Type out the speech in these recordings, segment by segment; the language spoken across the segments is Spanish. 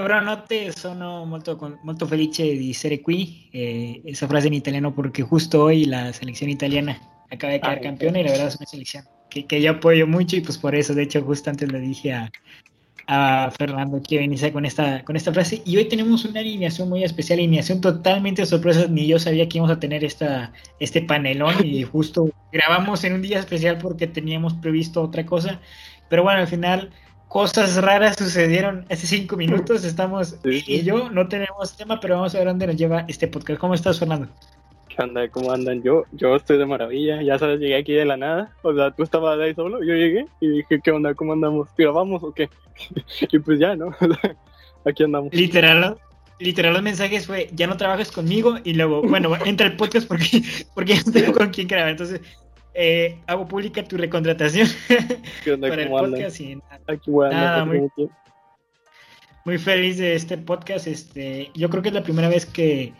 Buonanotte, sono molto, molto felice di essere qui. Eh, esa frase en italiano porque justo hoy la selección italiana acaba de quedar Ah, campeona y la verdad es una selección que, que yo apoyo mucho y pues por eso, de hecho, justo antes le dije a, a Fernando que iniciar con esta, con esta frase. Y hoy tenemos una alineación muy especial, alineación totalmente sorpresa. Ni yo sabía que íbamos a tener esta, este panelón y justo grabamos en un día especial porque teníamos previsto otra cosa. Pero bueno, al final cosas raras sucedieron hace cinco minutos. Estamos Sí, y yo, no tenemos tema, pero vamos a ver dónde nos lleva este podcast. ¿Cómo estás, Fernando? ¿Qué onda? ¿Cómo andan? Yo, yo estoy de maravilla, ya sabes, llegué aquí de la nada. O sea, tú estabas ahí solo, yo llegué y dije, ¿qué onda? ¿Cómo andamos? ¿Grabamos o qué? y pues ya, ¿no? aquí andamos. Literal, literal los mensajes fue, ya no trabajas conmigo y luego, bueno, entra el podcast porque, porque ya no tengo con quién grabar. Entonces, eh, hago pública tu recontratación ¿Qué onda? para el podcast y nada, Aquí aquí muy- feliz de este podcast. Este, yo creo que es la primera vez que,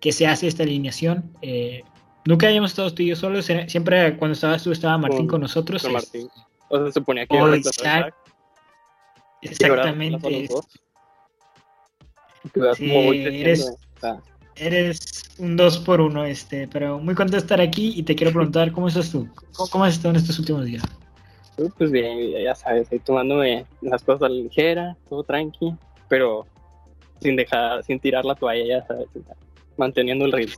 que se hace esta alineación. Eh, nunca habíamos estado tú y yo solos. Siempre cuando estabas tú estaba Martín Con- con, nosotros. es- Martín. O sea, se suponía que Oh, a Exactamente. Sí, eres- Eres un dos por uno, este, pero muy contento de estar aquí y te quiero preguntar cómo estás tú, cómo, cómo has estado en estos últimos días. Pues bien, ya sabes, ahí tomándome las cosas a la ligera, todo tranqui, pero sin dejar, sin tirar la toalla, ya sabes, manteniendo el ritmo.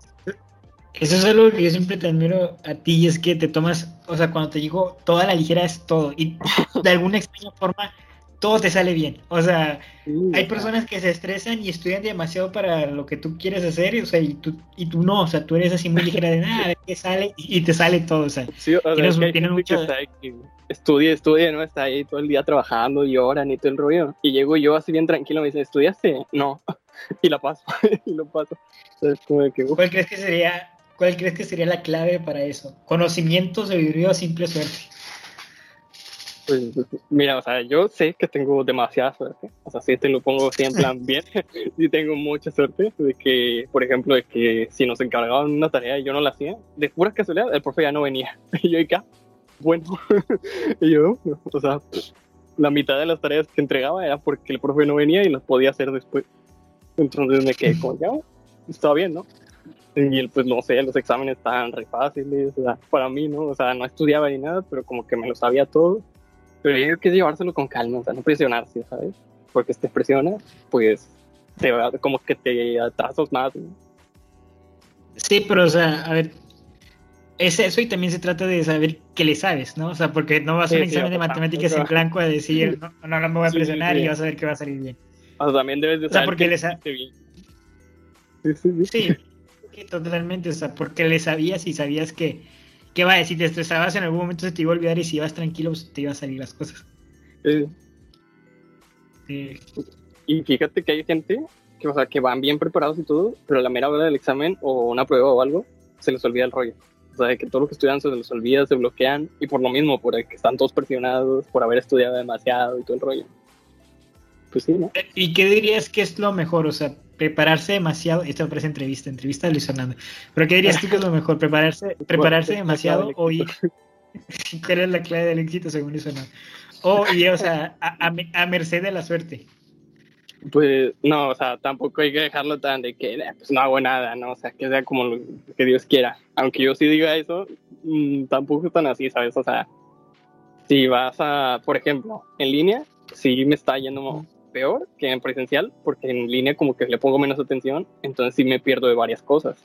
Eso es algo que yo siempre te admiro a ti y es que te tomas, o sea, cuando te digo toda la ligera es todo y de alguna extraña forma todo te sale bien. O sea, hay personas que se estresan y estudian demasiado para lo que tú quieres hacer, o sea, y tú, y tú no, o sea, tú eres así muy ligera de nada, de que sale y te sale todo, o sea. Sí, o sea, tienes es que un- hay tienes gente que mucha- está ahí que estudia, estudia, ¿no? Está ahí todo el día trabajando, lloran y todo el rollo. Y llego yo así bien tranquilo, me dice, ¿estudiaste? No. Y la paso, y lo paso. Entonces, como de que, uf, ¿Cuál crees que sería, cuál crees que sería la clave para eso? Conocimiento, sabiduría o simple suerte. Pues, mira, o sea, yo sé que tengo demasiada suerte. O sea, si te lo pongo así en plan bien, sí tengo mucha suerte de que, por ejemplo, de que si nos encargaban una tarea y yo no la hacía, de pura casualidad, el profe ya no venía. Y yo, ¿y qué? Bueno. y yo, o sea, la mitad de las tareas que entregaba era porque el profe no venía y las podía hacer después. Entonces me quedé como, ya, está bien, ¿no? Y él, pues no sé, los exámenes estaban re fáciles, o sea, para mí, ¿no? O sea, no estudiaba ni nada, pero como que me lo sabía todo. Pero creo que llevárselo con calma, o sea, no presionarse, ¿sabes? Porque si te presionas, pues te va, como que te atrasas más, ¿no? Sí, pero o sea, a ver, es eso y también se trata de saber qué le sabes, ¿no? O sea, porque no vas a un Sí, sí, examen de ajá, matemáticas en blanco a decir, no, no, no me voy a Sí, presionar sí. y vas a ver que va a salir bien. O sea, también debes de O sea, saber porque que le sa- bien. Sí, sí, sí. Sí, sí, totalmente, o sea, porque le sabías y sabías que, que vaya, si te estresabas en algún momento se te iba a olvidar y si ibas tranquilo, pues, te iban a salir las cosas. Sí. Sí. Y fíjate que hay gente que, o sea, que van bien preparados y todo, pero a la mera hora del examen o una prueba o algo, se les olvida el rollo. O sea, de que todo lo que estudian se les olvida, se bloquean, y por lo mismo, por el que están todos presionados, por haber estudiado demasiado y todo el rollo. Pues sí, ¿no? ¿Y qué dirías que es lo mejor? O sea, prepararse demasiado, esto me parece entrevista, entrevista de Luis Fernando, pero ¿qué dirías tú que es lo mejor? ¿Prepararse, prepararse ¿Cuál es la demasiado o ir? ¿Cuál es la clave del éxito según Luis Fernando? O ir, o sea, a, a merced de la suerte. Pues no, o sea, tampoco hay que dejarlo tan de que "Eh, pues no hago nada, ¿no? O sea, que sea como lo que Dios quiera. Aunque yo sí diga eso, mm, tampoco es tan así, ¿sabes? O sea, si vas a, por ejemplo, en línea, sí me está yendo peor que en presencial, porque en línea como que le pongo menos atención, entonces sí me pierdo de varias cosas.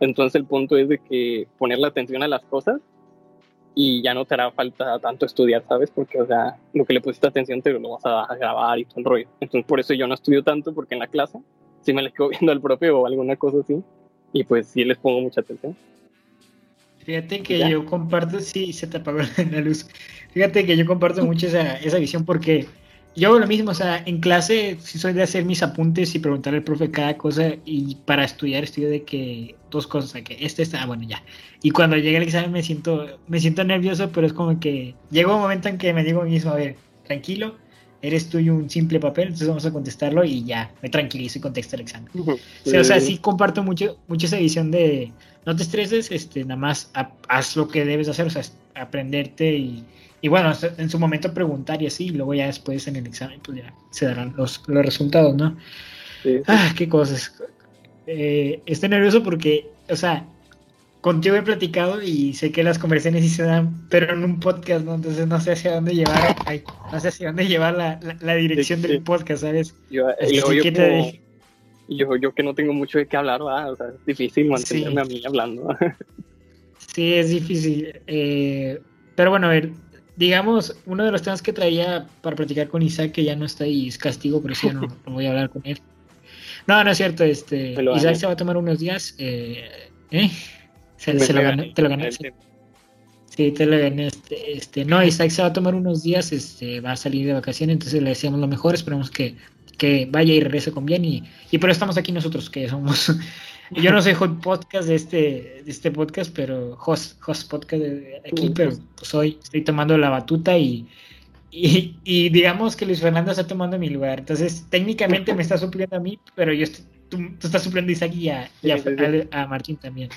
Entonces el punto es de que ponerle atención a las cosas y ya no te hará falta tanto estudiar, ¿sabes? Porque, o sea, lo que le pusiste atención te lo vas a grabar y todo el rollo. Entonces, por eso yo no estudio tanto, porque en la clase sí me le quedo viendo al profe o alguna cosa así, y pues sí les pongo mucha atención. Fíjate que Ya. yo comparto, sí, se te apagó la luz. Fíjate que yo comparto mucho esa, esa visión porque yo hago lo mismo, o sea, en clase sí soy de hacer mis apuntes y preguntarle al profe cada cosa y para estudiar estudio de que dos cosas, o sea, que este está, ah, bueno, ya. Y cuando llega el examen me siento, me siento nervioso, pero es como que llega un momento en que me digo a mí mismo, a ver, tranquilo, eres tú y un simple papel, entonces vamos a contestarlo y ya, me tranquilizo y contesto el examen. o sea, sí comparto mucho, mucho esa visión de no te estreses, este, nada más haz lo que debes hacer, o sea, aprenderte y, y bueno, en su momento preguntar y así, y luego ya después en el examen, pues ya se darán los, los resultados, ¿no? Ah, qué cosas. Eh, estoy nervioso porque, o sea, contigo he platicado y sé que las conversaciones sí se dan, pero en un podcast, ¿no? Entonces no sé hacia dónde llevar, no sé hacia dónde llevar la, la, dirección del podcast, ¿sabes? Yo, yo, que no tengo mucho de qué hablar, O sea, es difícil mantenerme a mí hablando. sí, es difícil. Eh, pero bueno, a ver, digamos, uno de los temas que traía para platicar con Isaac, que ya no está ahí, es castigo, pero sí, no, no voy a hablar con él. No, no es cierto, este, Isaac se va a tomar unos días, eh, ¿eh? Se, lo gané, te lo gané. Sí. te lo gané. Este, este, no, Isaac se va a tomar unos días, este, va a salir de vacaciones, entonces le deseamos lo mejor, esperemos que, que vaya y regrese con bien y, y por eso estamos aquí nosotros, que somos... Yo no soy hot podcast de este, de este podcast, pero host, host podcast de aquí, pero pues hoy estoy tomando la batuta y, y, y, digamos que Luis Fernando está tomando mi lugar. Entonces, técnicamente me está supliendo a mí, pero yo estoy, tú, estás supliendo a Isaac y a, a Martín también.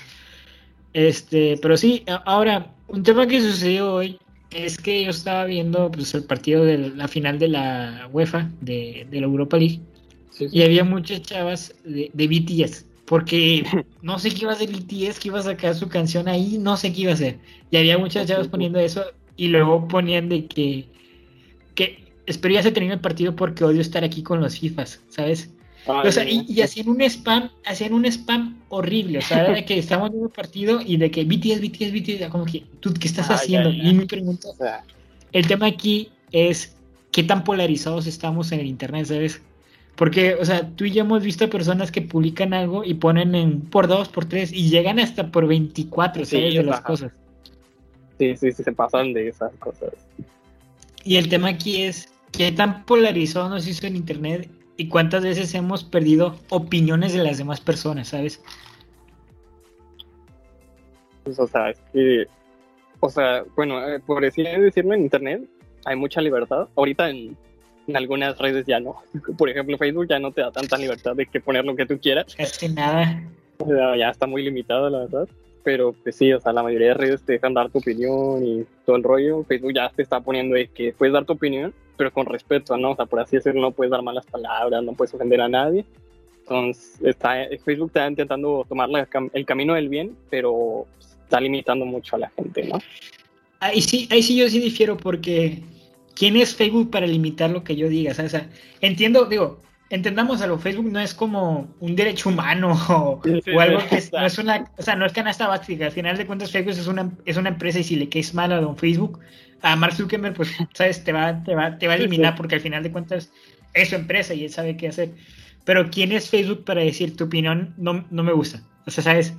Este, pero sí, ahora, un tema que sucedió hoy es que yo estaba viendo pues, el partido de la final de la UEFA, de, la Europa League, y había muchas chavas de, de, BTS, porque no sé qué iba a hacer BTS, que iba a sacar su canción ahí, no sé qué iba a hacer. Y había muchas chavas poniendo eso, y luego ponían de que, que espero ya se termine el partido porque odio estar aquí con los FIFAs, ¿sabes? o sea, y, hacían un spam, hacían un spam horrible, o sea, de que estamos en un partido y de que BTS, BTS, BTS, como que, ¿tú qué estás haciendo? Y mi pregunta, el tema aquí es, ¿qué tan polarizados estamos en el Internet, sabes? Porque, o sea, tú y yo hemos visto personas que publican algo y ponen en por dos, por tres, y llegan hasta por 24, ¿sabes? de las cosas. Sí, sí, sí, se pasan de esas cosas. Y el tema aquí es, ¿qué tan polarizado nos hizo en Internet y cuántas veces hemos perdido opiniones de las demás personas, ¿sabes? Pues, o sea, es que, o sea, bueno, eh, por decir, decirlo en internet, hay mucha libertad. Ahorita en, algunas redes ya no. Por ejemplo, Facebook ya no te da tanta libertad de que poner lo que tú quieras. Casi nada. ya está muy limitado, la verdad. Pero pues sí, o sea, la mayoría de redes te dejan dar tu opinión y todo el rollo. Facebook ya te está poniendo de que puedes dar tu opinión, pero con respeto, ¿no? O sea, por así decirlo, no puedes dar malas palabras, no puedes ofender a nadie. Entonces, está, Facebook está intentando tomar el camino del bien, pero está limitando mucho a la gente, ¿no? Ahí sí, ahí sí yo sí difiero porque ¿quién es Facebook para limitar lo que yo diga? O sea, entiendo, digo, entendamos algo, Facebook no es como un derecho humano o, algo que no es una, o sea, no es canasta básica, al final de cuentas Facebook es una, es una empresa y si le caes mal a don Facebook, a Mark Zuckerberg, pues, sabes, te va, te va, te va a eliminar porque al final de cuentas es su empresa y él sabe qué hacer. Pero ¿quién es Facebook para decir tu opinión no, no me gusta? O sea, ¿sabes?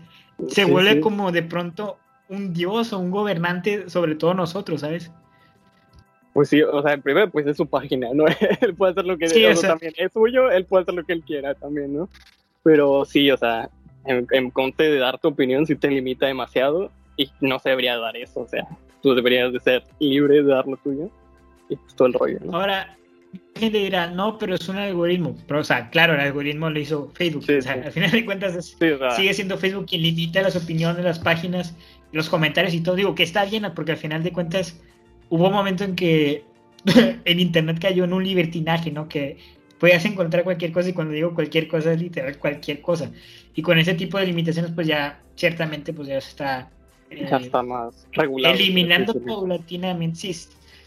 Se vuelve como de pronto un dios o un gobernante sobre todo nosotros, ¿sabes? Pues sí, o sea, primero pues es su página, ¿no? él puede hacer lo que sí, también es suyo, él puede hacer lo que él quiera también, ¿no? Pero sí, o sea, en, en conte de dar tu opinión si te limita demasiado y no se debería dar eso, o sea, tú deberías de ser libre de dar lo tuyo y pues todo el rollo, ¿no? Ahora, gente dirá, no, pero es un algoritmo. Pero, o sea, claro, el algoritmo lo hizo Facebook. o sea, al final de cuentas sigue siendo Facebook quien limita las opiniones, las páginas, los comentarios y todo. Digo que está bien, porque al final de cuentas hubo un momento en que en Internet cayó en un libertinaje, ¿no? Que podías encontrar cualquier cosa y cuando digo cualquier cosa es literal cualquier cosa. Y con ese tipo de limitaciones, pues ya ciertamente pues ya está ya eh, está más regulado. Eliminando paulatinamente, sí,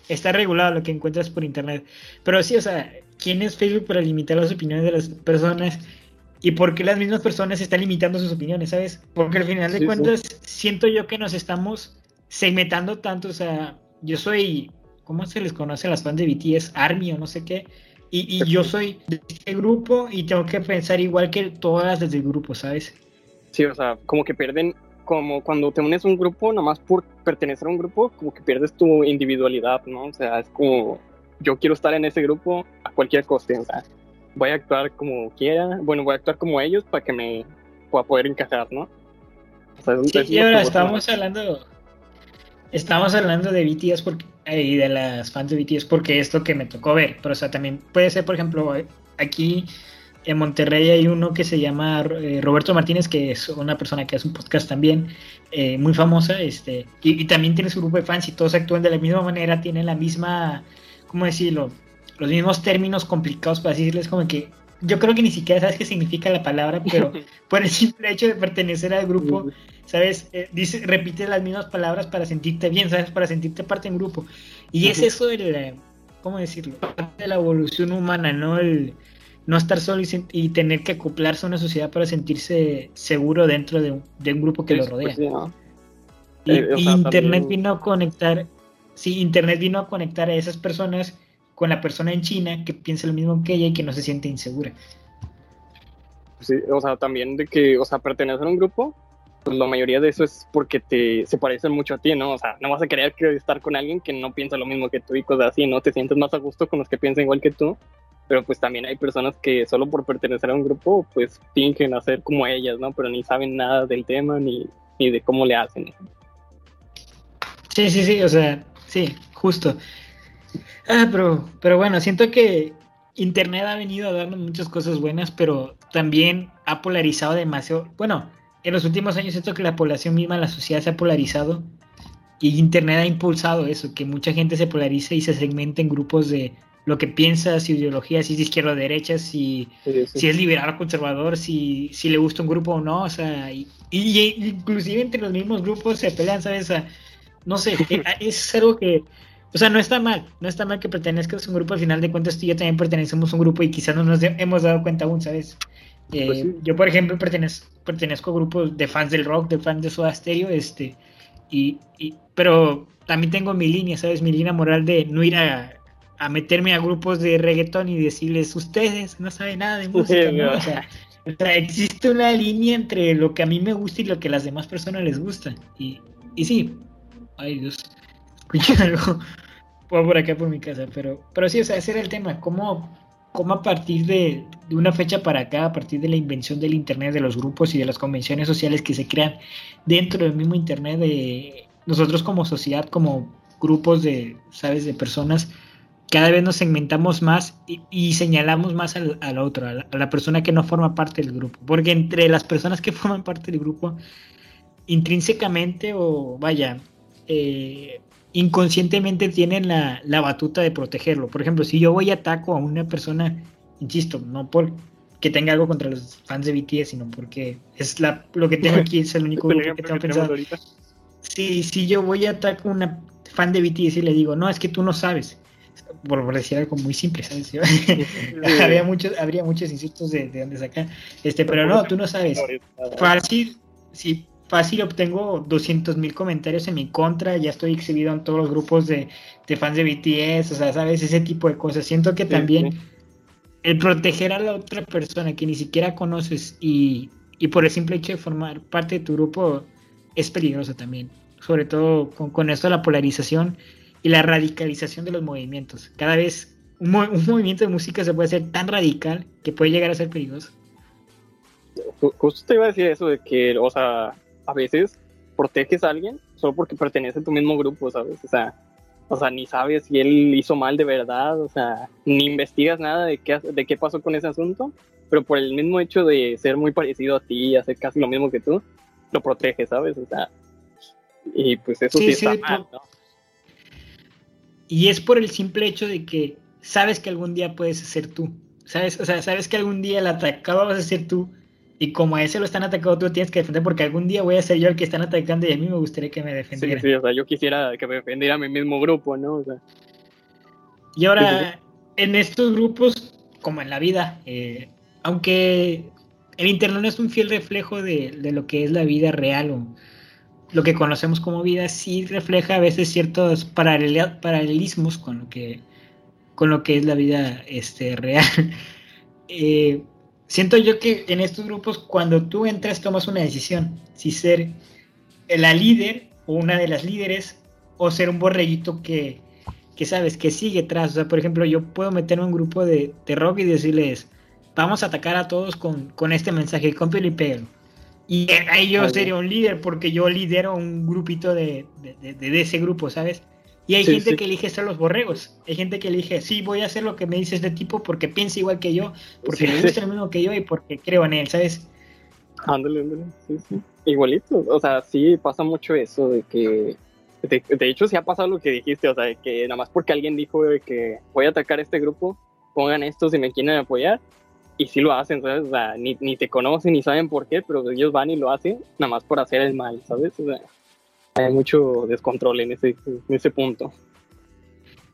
está regulado lo que encuentras por internet. Pero sí, o sea, ¿quién es Facebook para limitar las opiniones de las personas? ¿Y por qué las mismas personas están limitando sus opiniones, sabes? Porque al final de cuentas, siento yo que nos estamos segmentando tanto, o sea, yo soy, ¿cómo se les conoce a las fans de BTS? Army o no sé qué. Y, y yo soy de este grupo y tengo que pensar igual que todas desde el grupo, ¿sabes? Sí, o sea, como que pierden como cuando te unes a un grupo, nomás por pertenecer a un grupo, como que pierdes tu individualidad, ¿no? O sea, es como, yo quiero estar en ese grupo a cualquier coste, o sea, voy a actuar como quiera, bueno, voy a actuar como ellos para que me pueda poder encajar, ¿no? O sea, sí, y ahora estamos hablando, estamos hablando de BTS porque y de las fans de BTS porque es lo que me tocó ver. Pero, o sea, también puede ser, por ejemplo, aquí en Monterrey hay uno que se llama eh, Roberto Martínez, que es una persona que hace un podcast también eh, muy famosa, este, y, también tiene su grupo de fans y todos actúan de la misma manera, tienen la misma, ¿cómo decirlo? Los mismos términos complicados para decirles como que yo creo que ni siquiera sabes qué significa la palabra, pero por el simple hecho de pertenecer al grupo, ¿sabes? Eh, dice, repite las mismas palabras para sentirte bien, ¿sabes? Para sentirte parte del grupo. Y es eso el, ¿cómo decirlo? Parte de la evolución humana, ¿no? El, no estar solo y, tener que acoplarse a una sociedad para sentirse seguro dentro de un, grupo que lo rodea. Pues y, eh, Internet vino a conectar, sí, Internet vino a conectar a esas personas con la persona en China que piensa lo mismo que ella y que no se siente insegura. Sí, o sea, también de que, o sea, pertenecer a un grupo, pues la mayoría de eso es porque te se parecen mucho a ti, ¿no? O sea, no vas a querer estar con alguien que no piensa lo mismo que tú y cosas así, ¿no? Te sientes más a gusto con los que piensan igual que tú pero pues también hay personas que solo por pertenecer a un grupo pues fingen hacer como ellas, ¿no? Pero ni saben nada del tema ni, ni de cómo le hacen. Sí, sí, sí, o sea, sí, justo. Ah, pero, pero bueno, siento que Internet ha venido a darnos muchas cosas buenas, pero también ha polarizado demasiado. Bueno, en los últimos años siento que la población misma, la sociedad se ha polarizado y Internet ha impulsado eso, que mucha gente se polarice y se segmente en grupos de lo que piensa, si ideología, si es de izquierda o derecha, si, si es liberal o conservador, si, si le gusta un grupo o no, o sea, y, inclusive entre los mismos grupos se pelean, ¿sabes? no sé, es algo que, o sea, no está mal, no está mal que pertenezcas a un grupo, al final de cuentas tú y yo también pertenecemos a un grupo y quizás no nos hemos dado cuenta aún, ¿sabes? Eh, pues yo, por ejemplo, pertenezco, pertenezco a grupos de fans del rock, de fans de Soda Stereo, este, y, y, pero también tengo mi línea, ¿sabes? Mi línea moral de no ir a a meterme a grupos de reggaetón y decirles, ustedes no saben nada de música, o, sea, existe una línea entre lo que a mí me gusta y lo que a las demás personas les gusta. Y, y sí, ay Dios, escuché algo por acá por mi casa, pero, pero sí, o sea, ese era el tema, cómo, cómo a partir de, una fecha para acá, a partir de la invención del Internet, de los grupos y de las convenciones sociales que se crean dentro del mismo Internet, de nosotros como sociedad, como grupos de, ¿sabes?, de personas, cada vez nos segmentamos más y, señalamos más al, otro, a la, persona que no forma parte del grupo. Porque entre las personas que forman parte del grupo, intrínsecamente o vaya, eh, inconscientemente tienen la, la, batuta de protegerlo. Por ejemplo, si yo voy y ataco a una persona, insisto, no por que tenga algo contra los fans de BTS, sino porque es la, lo que tengo aquí, es el único grupo que tengo pensado. Si, si yo voy y ataco a una fan de BTS y le digo, no, es que tú no sabes por, decir algo muy simple, ¿sabes? habría muchos, habría muchos insultos de, de dónde sacar. Este, pero no, tú no sabes. Fácil, sí, fácil obtengo 200 mil comentarios en mi contra, ya estoy exhibido en todos los grupos de, de, fans de BTS, o sea, ¿sabes? Ese tipo de cosas. Siento que también el proteger a la otra persona que ni siquiera conoces y, y, por el simple hecho de formar parte de tu grupo es peligroso también. Sobre todo con, con esto de la polarización y la radicalización de los movimientos. Cada vez un, movimiento de música se puede hacer tan radical que puede llegar a ser peligroso. Justo te iba a decir eso de que, o sea, a veces proteges a alguien solo porque pertenece a tu mismo grupo, ¿sabes? O sea, o sea, ni sabes si él hizo mal de verdad, o sea, ni investigas nada de qué, de qué pasó con ese asunto, pero por el mismo hecho de ser muy parecido a ti y hacer casi lo mismo que tú, lo proteges, ¿sabes? O sea, y pues eso sí, está mal, ¿no? Y es por el simple hecho de que sabes que algún día puedes ser tú. ¿Sabes? O sea, sabes que algún día el atacado vas a ser tú. Y como a ese lo están atacando, tú tienes que defender porque algún día voy a ser yo el que están atacando y a mí me gustaría que me defendiera. Sí, sí, o sea, yo quisiera que me defendiera a mi mismo grupo, ¿no? O sea. Y ahora, en estos grupos, como en la vida, eh, aunque el Internet no es un fiel reflejo de, de, lo que es la vida real o, lo que conocemos como vida sí refleja a veces ciertos paralelismos con lo que con lo que es la vida este, real. Eh, siento yo que en estos grupos cuando tú entras tomas una decisión, si ser la líder o una de las líderes o ser un borreguito que, que sabes, que sigue tras. O sea, por ejemplo, yo puedo meterme en un grupo de, de rock y decirles, vamos a atacar a todos con, con este mensaje, cómpialo y pégalo y ahí yo sería un líder porque yo lidero un grupito de, de, ese grupo, ¿sabes? Y hay gente que elige ser los borregos. Hay gente que elige, sí, voy a hacer lo que me dice este tipo porque piensa igual que yo, porque le gusta lo mismo que yo y porque creo en él, ¿sabes? Ándale, ándale, sí, sí. Igualito, o sea, sí pasa mucho eso de que, de, hecho sí ha pasado lo que dijiste, o sea, de que nada más porque alguien dijo que voy a atacar a este grupo, pongan esto si me quieren apoyar, y sí lo hacen, ¿sabes? O sea, ni, ni te conocen ni saben por qué, pero ellos van y lo hacen nada más por hacer el mal, ¿sabes? O sea, hay mucho descontrol en ese, en ese punto.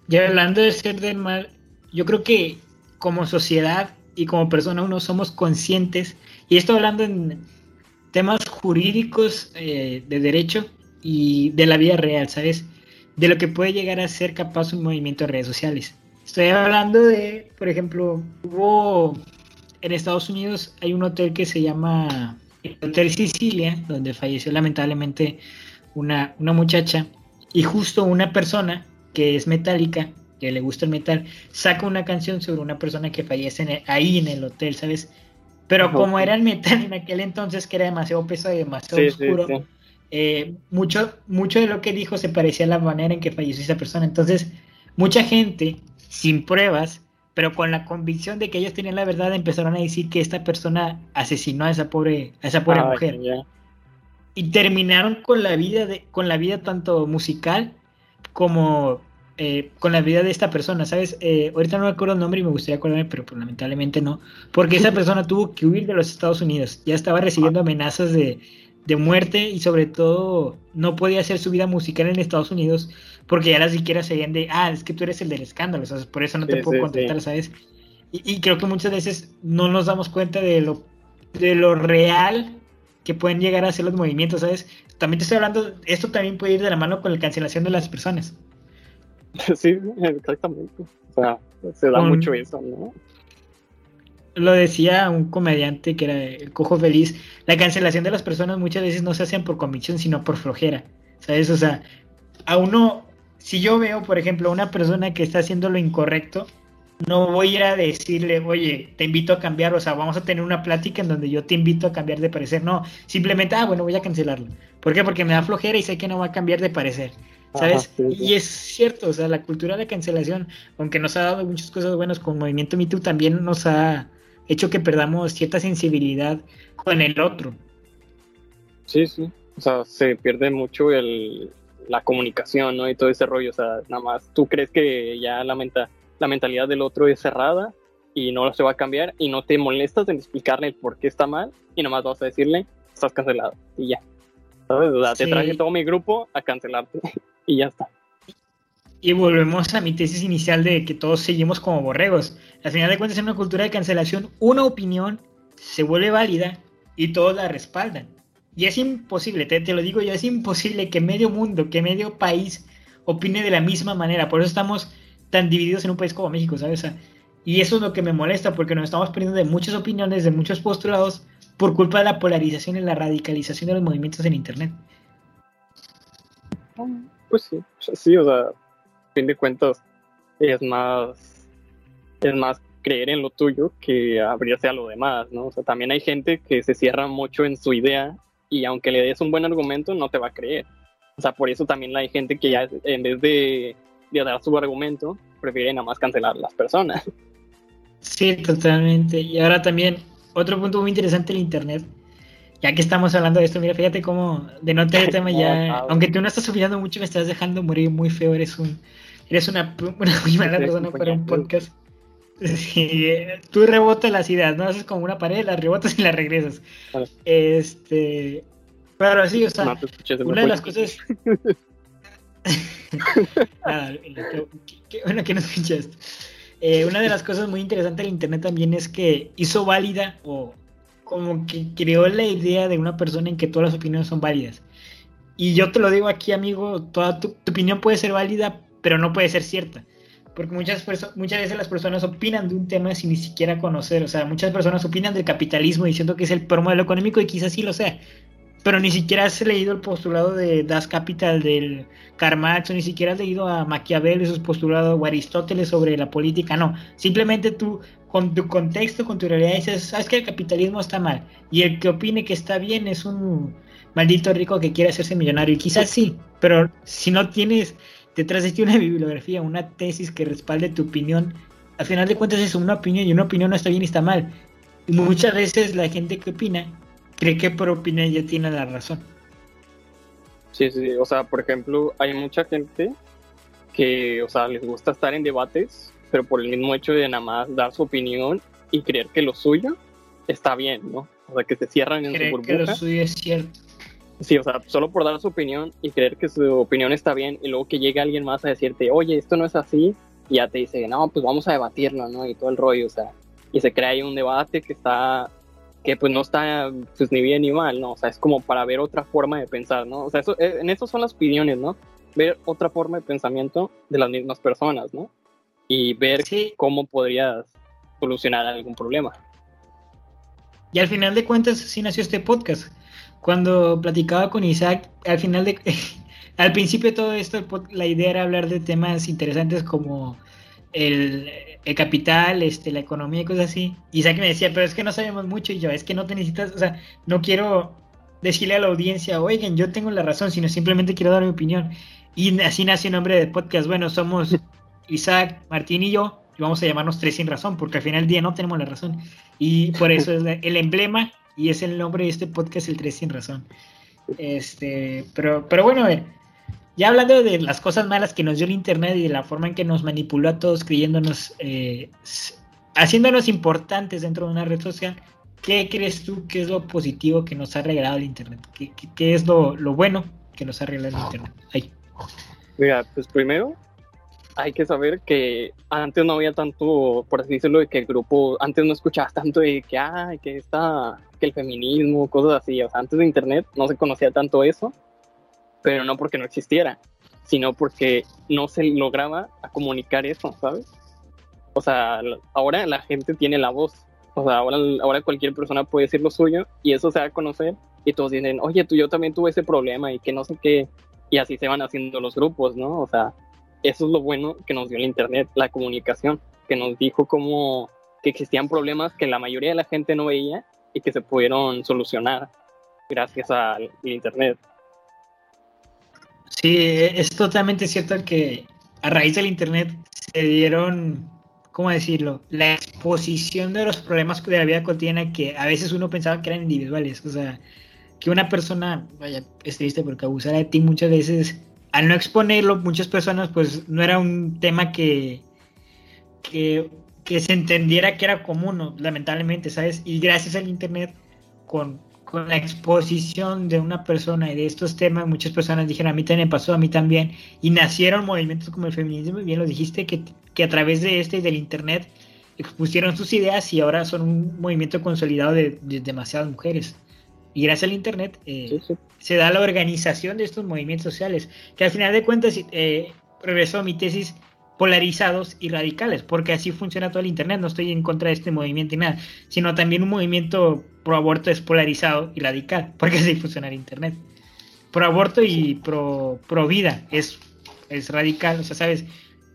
Ya hablando de ser del mal, yo creo que como sociedad y como persona uno somos conscientes, y esto hablando en temas jurídicos eh, de derecho y de la vida real, ¿sabes? De lo que puede llegar a ser capaz un movimiento de redes sociales. Estoy hablando de, por ejemplo, hubo en Estados Unidos hay un hotel que se llama el Hotel Sicilia, donde falleció lamentablemente una, una muchacha, y justo una persona que es metálica, que le gusta el metal, saca una canción sobre una persona que fallece ahí en el hotel, ¿sabes? Pero como era el metal en aquel entonces, que era demasiado pesado y demasiado oscuro, eh, mucho, mucho de lo que dijo se parecía a la manera en que falleció esa persona. Entonces, mucha gente, sin pruebas, pero con la convicción de que ellos tenían la verdad, empezaron a decir que esta persona asesinó a esa pobre, a esa pobre mujer. Y terminaron con la vida de, con la vida tanto musical como eh, con la vida de esta persona, ¿sabes? Eh, ahorita no me acuerdo el nombre y me gustaría acordarme, pero pues, lamentablemente no, porque esa persona tuvo que huir de los Estados Unidos, ya estaba recibiendo amenazas de, de muerte y sobre todo no podía hacer su vida musical en Estados Unidos porque ya las siquiera serían de, ah, es que tú eres el del escándalo, ¿sabes? por eso no te puedo contactar, ¿sabes? Y, creo que muchas veces no nos damos cuenta de lo, de lo real que pueden llegar a ser los movimientos, ¿sabes? También te estoy hablando, esto también puede ir de la mano con la cancelación de las personas. Sí, exactamente. O sea, se da mucho eso, ¿no? lo decía un comediante que era el cojo feliz, la cancelación de las personas muchas veces no se hacen por convicción, sino por flojera. ¿Sabes? O sea, a uno, si yo veo, por ejemplo, a una persona que está haciendo lo incorrecto, no voy a ir a decirle, oye, te invito a cambiar, o sea, vamos a tener una plática en donde yo te invito a cambiar de parecer. No, simplemente, ah, bueno, voy a cancelarlo. ¿Por qué? Porque me da flojera y sé que no va a cambiar de parecer. ¿Sabes? Y es cierto, o sea, la cultura de cancelación, aunque nos ha dado muchas cosas buenas con Movimiento MeToo, también nos ha hecho que perdamos cierta sensibilidad con el otro. Sí, sí. O sea, se pierde mucho el, la comunicación, ¿no? Y todo ese rollo. O sea, nada más tú crees que ya la, la mentalidad del otro es cerrada y no se va a cambiar y no te molestas en explicarle el por qué está mal y nada más vas a decirle, estás cancelado y ya. ¿Sabes? O sea, te traje todo mi grupo a cancelarte y ya está. Y volvemos a mi tesis inicial de que todos seguimos como borregos. Al final de cuentas, en una cultura de cancelación, una opinión se vuelve válida y todos la respaldan. Y es imposible, te, te, lo digo yo, es imposible que medio mundo, que medio país opine de la misma manera. Por eso estamos tan divididos en un país como México, ¿sabes? Y eso es lo que me molesta, porque nos estamos perdiendo de muchas opiniones, de muchos postulados, por culpa de la polarización y la radicalización de los movimientos en Internet. Pues sí, sí, o sea, fin de cuentas es más, es más creer en lo tuyo que abrirse a lo demás, ¿no? O sea, también hay gente que se cierra mucho en su idea y aunque le des un buen argumento no te va a creer. O sea, por eso también hay gente que ya en vez de, de dar su argumento, prefiere nada más cancelar las personas. Sí, totalmente. Y ahora también, otro punto muy interesante del Internet, ya que estamos hablando de esto, mira, fíjate cómo de no tener tema ya, aunque tú no estás opinando mucho, me estás dejando morir muy feo, eres un eres una, muy mala persona para un podcast. tú rebotas las ideas, ¿no? Haces como una pared, las rebotas y las regresas. Este, pero sí, o sea, una de las cosas... bueno que no escuchas. Eh, una de las cosas muy interesantes del Internet también es que hizo válida o como que creó la idea de una persona en que todas las opiniones son válidas. Y yo te lo digo aquí, amigo, toda tu, opinión puede ser válida, pero no puede ser cierta. Porque muchas, muchas veces las personas opinan de un tema sin ni siquiera conocer. O sea, muchas personas opinan del capitalismo diciendo que es el peor modelo económico y quizás sí lo sea. Pero ni siquiera has leído el postulado de Das Capital del Karl Marx, o ni siquiera has leído a Maquiavelo y sus postulados, o Aristóteles sobre la política. No, simplemente tú con tu contexto, con tu realidad, dices, sabes que el capitalismo está mal. Y el que opine que está bien es un maldito rico que quiere hacerse millonario. Y quizás sí, pero si no tienes detrás de ti una bibliografía, una tesis que respalde tu opinión, al final de cuentas es una opinión y una opinión no está bien y está mal. Muchas veces la gente que opina cree que por opinar ya tiene la razón. Sí, sí, o sea, por ejemplo, hay mucha gente que, o sea, les gusta estar en debates, pero por el mismo hecho de nada más dar su opinión y creer que lo suyo está bien, ¿no? O sea, que se cierran en su burbuja. que lo suyo es cierto. Sí, o sea, solo por dar su opinión y creer que su opinión está bien y luego que llegue alguien más a decirte, oye, esto no es así, y ya te dice, no, pues vamos a debatirlo, ¿no? Y todo el rollo, o sea, y se crea ahí un debate que está, que pues no está pues ni bien ni mal, ¿no? O sea, es como para ver otra forma de pensar, ¿no? O sea, eso, eh, en eso son las opiniones, ¿no? Ver otra forma de pensamiento de las mismas personas, ¿no? Y ver cómo podrías solucionar algún problema. Y al final de cuentas, sí nació este podcast cuando platicaba con Isaac, al final de, al principio de todo esto, la idea era hablar de temas interesantes como el, capital, este, la economía y cosas así. Isaac me decía, pero es que no sabemos mucho y yo, es que no te necesitas, o sea, no quiero decirle a la audiencia, oigan, yo tengo la razón, sino simplemente quiero dar mi opinión. Y así nació el nombre del podcast. Bueno, somos Isaac, Martín y yo, y vamos a llamarnos Tres Sin Razón, porque al final del día no tenemos la razón. Y por eso es el emblema y es el nombre de este podcast, el 3 sin razón. Este, pero, pero bueno, a ver, ya hablando de las cosas malas que nos dio el Internet y de la forma en que nos manipuló a todos creyéndonos, eh, haciéndonos importantes dentro de una red social, ¿qué crees tú que es lo positivo que nos ha regalado el Internet? ¿Qué, es lo, lo, bueno que nos ha regalado el Internet? Ahí. Mira, pues primero, hay que saber que antes no había tanto, por así decirlo, de que el grupo, antes no escuchabas tanto de que, ay, que está, que el feminismo, cosas así, o sea, antes de internet no se conocía tanto eso, pero no porque no existiera, sino porque no se lograba a comunicar eso, ¿sabes? O sea, ahora la gente tiene la voz, o sea, ahora, ahora cualquier persona puede decir lo suyo y eso se va a conocer y todos dicen, oye, tú yo también tuve ese problema y que no sé qué, y así se van haciendo los grupos, ¿no? O sea, eso es lo bueno que nos dio el Internet, la comunicación, que nos dijo cómo que existían problemas que la mayoría de la gente no veía y que se pudieron solucionar gracias al Internet. Sí, es totalmente cierto que a raíz del Internet se dieron, ¿cómo decirlo? La exposición de los problemas de la vida cotidiana que a veces uno pensaba que eran individuales. O sea, que una persona, vaya, es triste porque abusara de ti muchas veces al no exponerlo, muchas personas, pues no era un tema que, que, se entendiera que era común, lamentablemente, ¿sabes? Y gracias al Internet, con, la exposición de una persona y de estos temas, muchas personas dijeron, a mí también me pasó, a mí también, y nacieron movimientos como el feminismo, bien lo dijiste, que, que a través de este y del Internet expusieron sus ideas y ahora son un movimiento consolidado de demasiadas mujeres. Y gracias al Internet eh, se da la organización de estos movimientos sociales, que al final de cuentas eh, regresó a mi tesis polarizados y radicales, porque así funciona todo el Internet, no estoy en contra de este movimiento y nada, sino también un movimiento pro aborto es polarizado y radical, porque así funciona el Internet. Pro aborto y pro, pro vida es, es radical, o sea, sabes,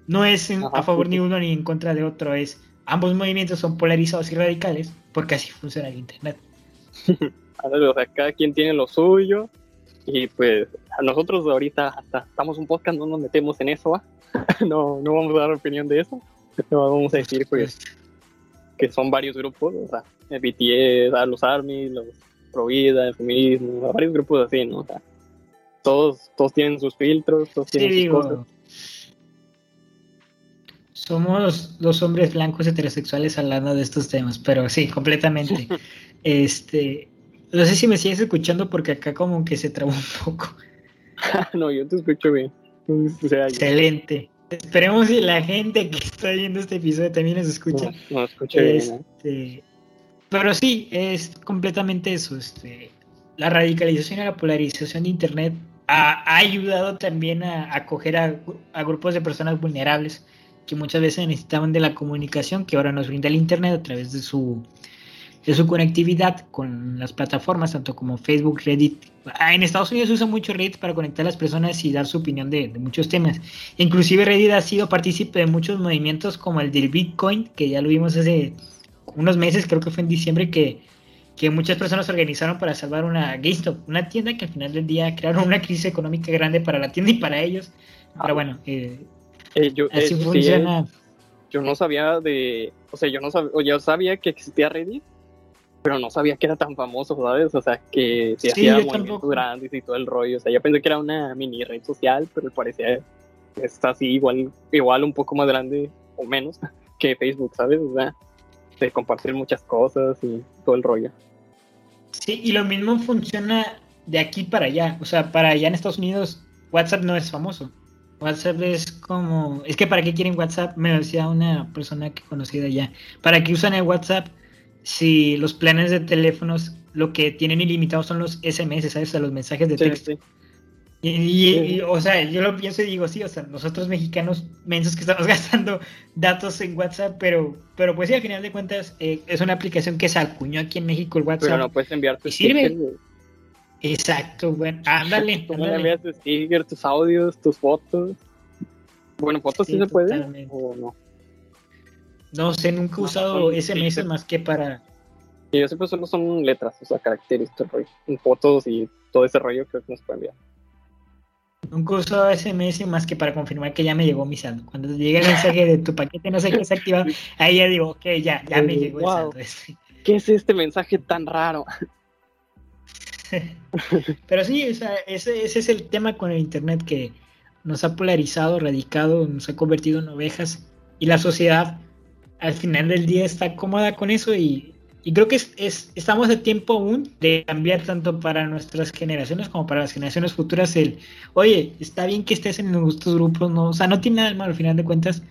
no es a favor ni uno ni en contra de otro, es ambos movimientos son polarizados y radicales, porque así funciona el Internet. O sea, cada quien tiene lo suyo y pues nosotros ahorita hasta estamos un podcast, no nos metemos en eso, no, no vamos a dar opinión de eso, no vamos a decir pues que son varios grupos, o sea, el BTS, los ARMY, los Provida, el feminismo, varios grupos así, ¿no? O sea, todos, todos tienen sus filtros, todos tienen sus cosas. Somos los hombres blancos heterosexuales hablando de estos temas, pero sí, completamente. este, no sé si me sigues escuchando porque acá como que se trabó un poco. no, yo te escucho bien. Excelente. Esperemos que la gente que está viendo este episodio también nos escuche. No, escucha bien. ¿eh? Este, pero sí, es completamente eso. Este, la radicalización y la polarización de Internet ha, ayudado también a acoger a, a, grupos de personas vulnerables que muchas veces necesitaban de la comunicación que ahora nos brinda el Internet a través de su de su conectividad con las plataformas, tanto como Facebook, Reddit. Ah, en Estados Unidos se usa mucho Reddit para conectar a las personas y dar su opinión de, muchos temas. Inclusive Reddit ha sido partícipe de muchos movimientos como el del Bitcoin, que ya lo vimos hace unos meses, creo que fue en diciembre, que, que muchas personas organizaron para salvar una GameStop, una tienda que al final del día crearon una crisis económica grande para la tienda y para ellos, Pero bueno, eh, Eh, yo, así eh, sí, funciona. yo no sabía de, o sea, yo no sabía, o yo sabía que existía Reddit, pero no sabía que era tan famoso, ¿sabes? O sea, que se Sí, hacía movimientos grandes y todo el rollo. O sea, yo pensé que era una mini red social, pero parecía está así igual, igual un poco más grande o menos que Facebook, ¿sabes? O sea, de compartir muchas cosas y todo el rollo. Sí, y lo mismo funciona de aquí para allá. O sea, para allá en Estados Unidos, WhatsApp no es famoso. WhatsApp es como. Es que para qué quieren WhatsApp, me lo decía una persona que conocí de allá. ¿Para qué usan el WhatsApp si los planes de teléfonos lo que tienen ilimitados son los SMS, ¿sabes? O sea, los mensajes de Sí, texto. sí. Y, y- y, o sea, yo lo pienso y digo, sí, o sea, nosotros mexicanos mensos que estamos gastando datos en WhatsApp, pero, pero pues sí, al final de cuentas eh, es una aplicación que se acuñó aquí en México el WhatsApp. Pero no puedes enviar tu ¿Y sirve? Exacto, bueno, ándale, Tú no envías tu sticker, tus audios, tus fotos. Bueno, fotos sí, Sí, se puede totalmente. o no. No sé, nunca he usado SMS sí, más que para... Y yo siempre solo son letras, o sea, caracteres, el fotos y todo ese rollo creo que nos puede enviar. Nunca he usado SMS más que para confirmar que ya me llegó mi saldo. Cuando llega el mensaje de tu paquete no sé qué se activa, ahí ya digo, ok, ya, ya me llegó el wow. saldo. este. ¿Qué es este mensaje tan raro? Pero sí, o sea, ese, ese es el tema con el Internet que nos ha polarizado, radicado, nos ha convertido en ovejas y la sociedad al final del día está cómoda con eso y, y creo que es, es- estamos a tiempo aún de cambiar tanto para nuestras generaciones como para las generaciones futuras el, oye, está bien que estés en estos grupos, no, o sea, no tiene nada de malo al final de cuentas,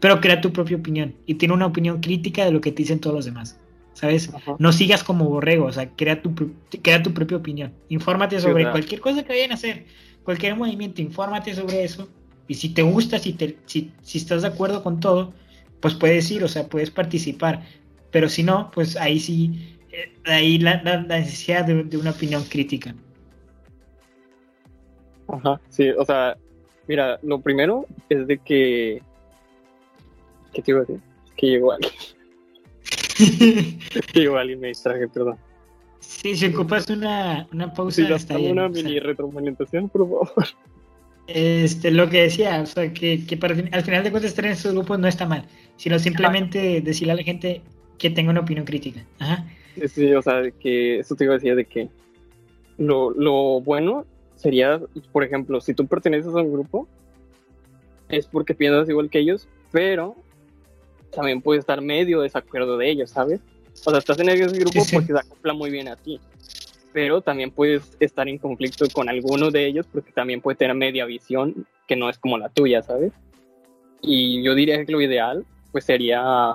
pero crea tu propia opinión y tiene una opinión crítica de lo que te dicen todos los demás, ¿sabes? Ajá. no sigas como borrego, o sea, crea tu, crea tu propia opinión. Infórmate sobre cualquier cosa que vayan a hacer, cualquier movimiento, infórmate sobre eso. Y si te gusta, si, te, si, si estás de acuerdo con todo, pues puedes ir, o sea, puedes participar. Pero si no, pues ahí sí, eh, ahí la, la- la necesidad de, de una opinión crítica. Ajá, sí, o sea, mira, lo primero es de que... ¿Qué te iba a decir? Que llegó alguien, que llegó alguien, me distraje, perdón. sí, si ocupas una, una pausa, Sí, está dame bien. una o sea, mini retroalimentación, por favor. Este, lo que decía, o sea, que, que para, al final de cuentas estar en estos grupos no está mal, sino simplemente decirle a la gente que tenga una opinión crítica. Ajá. Sí, o sea, que eso te iba a decir de que lo, lo bueno sería, por ejemplo, si tú perteneces a un grupo, es porque piensas igual que ellos, pero también puedes estar medio desacuerdo de ellos, ¿sabes? O sea, estás en ese grupo Sí, sí. porque se acopla muy bien a ti, pero también puedes estar en conflicto con alguno de ellos porque también puede tener media visión que no es como la tuya, ¿sabes? Y yo diría que lo ideal, pues sería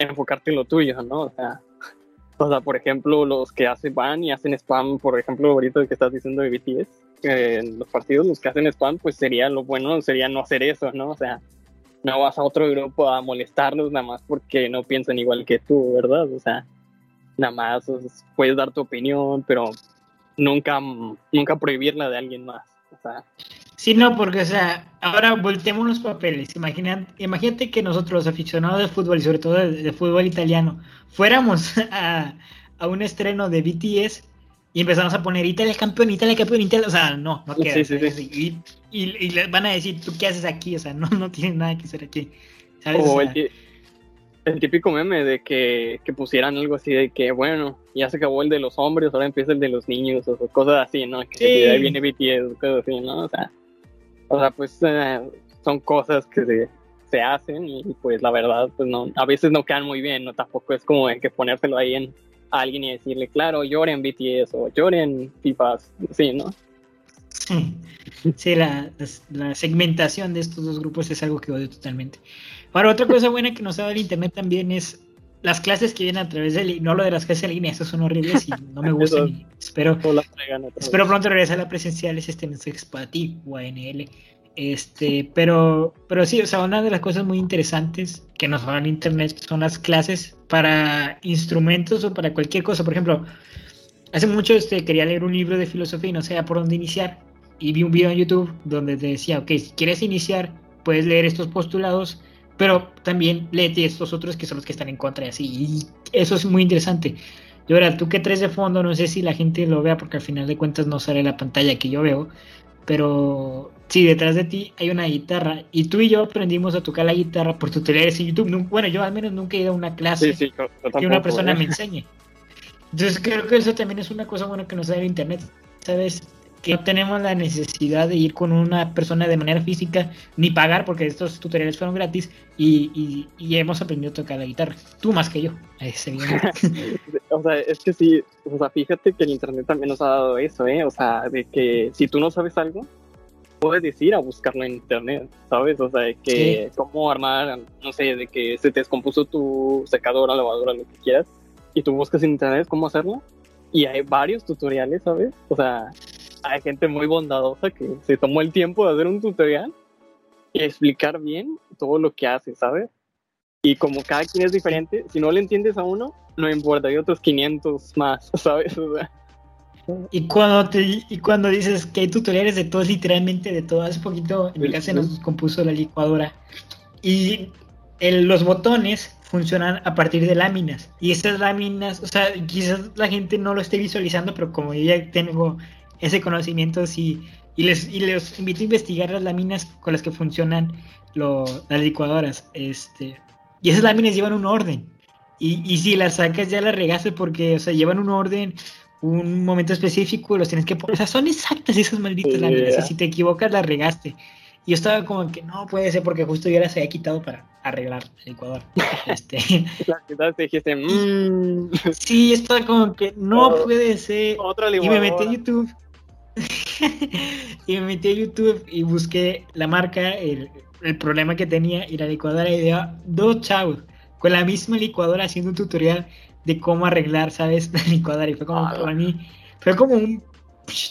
enfocarte en lo tuyo, ¿no? O sea, o sea, por ejemplo, los que hacen van y hacen spam, por ejemplo, ahorita que estás diciendo de BTS, eh, los partidos, los que hacen spam, pues sería lo bueno, sería no hacer eso, ¿no? O sea, no vas a otro grupo a molestarlos nada más porque no piensan igual que tú, ¿verdad? O sea, nada más puedes dar tu opinión, pero nunca, nunca prohibirla de alguien más. O sea, Sí, no, porque, o sea, ahora volteemos los papeles. Imagina, imagínate que nosotros, los aficionados de fútbol y sobre todo de, de fútbol italiano, fuéramos a, a un estreno de BTS y empezamos a poner Italia campeón, Italia campeón, Italia. O sea, no, no queda. Sí. Y, y- van a decir, ¿tú qué haces aquí? O sea, no, no tienes nada que hacer aquí. ¿Sabes? o O el, sea, ti- el típico meme de que, que pusieran algo así de que, bueno, ya se acabó el de los hombres, ahora empieza el de los niños, o cosas así, ¿no? Que Sí. de ahí viene BTS, cosas así, ¿no? O sea, o sea pues eh, son cosas que se, se hacen y pues la verdad, pues no, a veces no quedan muy bien, ¿no? Tampoco es como de que ponérselo ahí en a alguien y decirle, claro, lloren BTS o lloren FIFAs, sí, ¿no? Sí, la, la segmentación de estos dos grupos es algo que odio totalmente. Ahora, otra cosa buena que nos ha dado el internet también es las clases que vienen a través de li- no lo de las clases en línea, esas son horribles y no me gustan. y espero, espero pronto regresar a la presenciales, este mensaje es para ti, UANL. Este, pero, pero sí, o sea, una de las cosas muy interesantes que nos da el internet son las clases para instrumentos o para cualquier cosa. Por ejemplo, hace mucho este, quería leer un libro de filosofía y no sabía por dónde iniciar. Y vi un video en YouTube donde te decía, ok, si quieres iniciar, puedes leer estos postulados, pero también léete estos otros que son los que están en contra y así. Y eso es muy interesante. Y ahora, tú que traes de fondo, no sé si la gente lo vea porque al final de cuentas no sale la pantalla que yo veo, pero sí, detrás de ti hay una guitarra y tú y yo aprendimos a tocar la guitarra por tutoriales en YouTube. Bueno, yo al menos nunca he ido a una clase que una persona me enseñe. Entonces creo que eso también es una cosa buena que nos da el Internet, ¿sabes? Que no tenemos la necesidad de ir con una persona de manera física ni pagar porque estos tutoriales fueron gratis y, hemos aprendido a tocar la guitarra. Tú más que yo, o sea, es que sí, o sea, fíjate que el Internet también nos ha dado eso, ¿eh? O sea, de que si tú no sabes algo, puedes ir a buscarlo en internet, ¿sabes? O sea, de que cómo armar, no sé, de que se te descompuso tu secadora, lavadora, lo que quieras, y tú buscas en internet cómo hacerlo, y hay varios tutoriales, ¿sabes? O sea, hay gente muy bondadosa que se tomó el tiempo de hacer un tutorial y explicar bien todo lo que hace, ¿sabes? Y como cada quien es diferente, si no le entiendes a uno, no importa, hay otros 500 más, ¿sabes? O sea, y cuando te y cuando dices que hay tutoriales de todo, literalmente de todo. Hace poquito en mi casa nos compuso la licuadora. Y los botones funcionan a partir de láminas. Y esas láminas, o sea, quizás la gente no lo esté visualizando, pero como yo ya tengo ese conocimiento, sí. Y les, y les invito a investigar las láminas con las que funcionan las licuadoras. Este, y esas láminas llevan un orden. Y, y si las sacas ya las regaste porque, o sea, llevan un orden un momento específico los tienes que poner. O sea, son exactas esas malditas láminas. Y si te equivocas, las regaste. Y yo estaba como que no puede ser porque justo yo las había quitado para arreglar el Ecuador. este. dijiste, mmm. Sí, estaba como que no puede ser. y me metí a YouTube. y me metí a YouTube y busqué la marca, el, el problema que tenía y la licuadora y de dos chavos con la misma licuadora haciendo un tutorial de cómo arreglar, ¿sabes? La licuadora. Y fue como, para mí, fue como un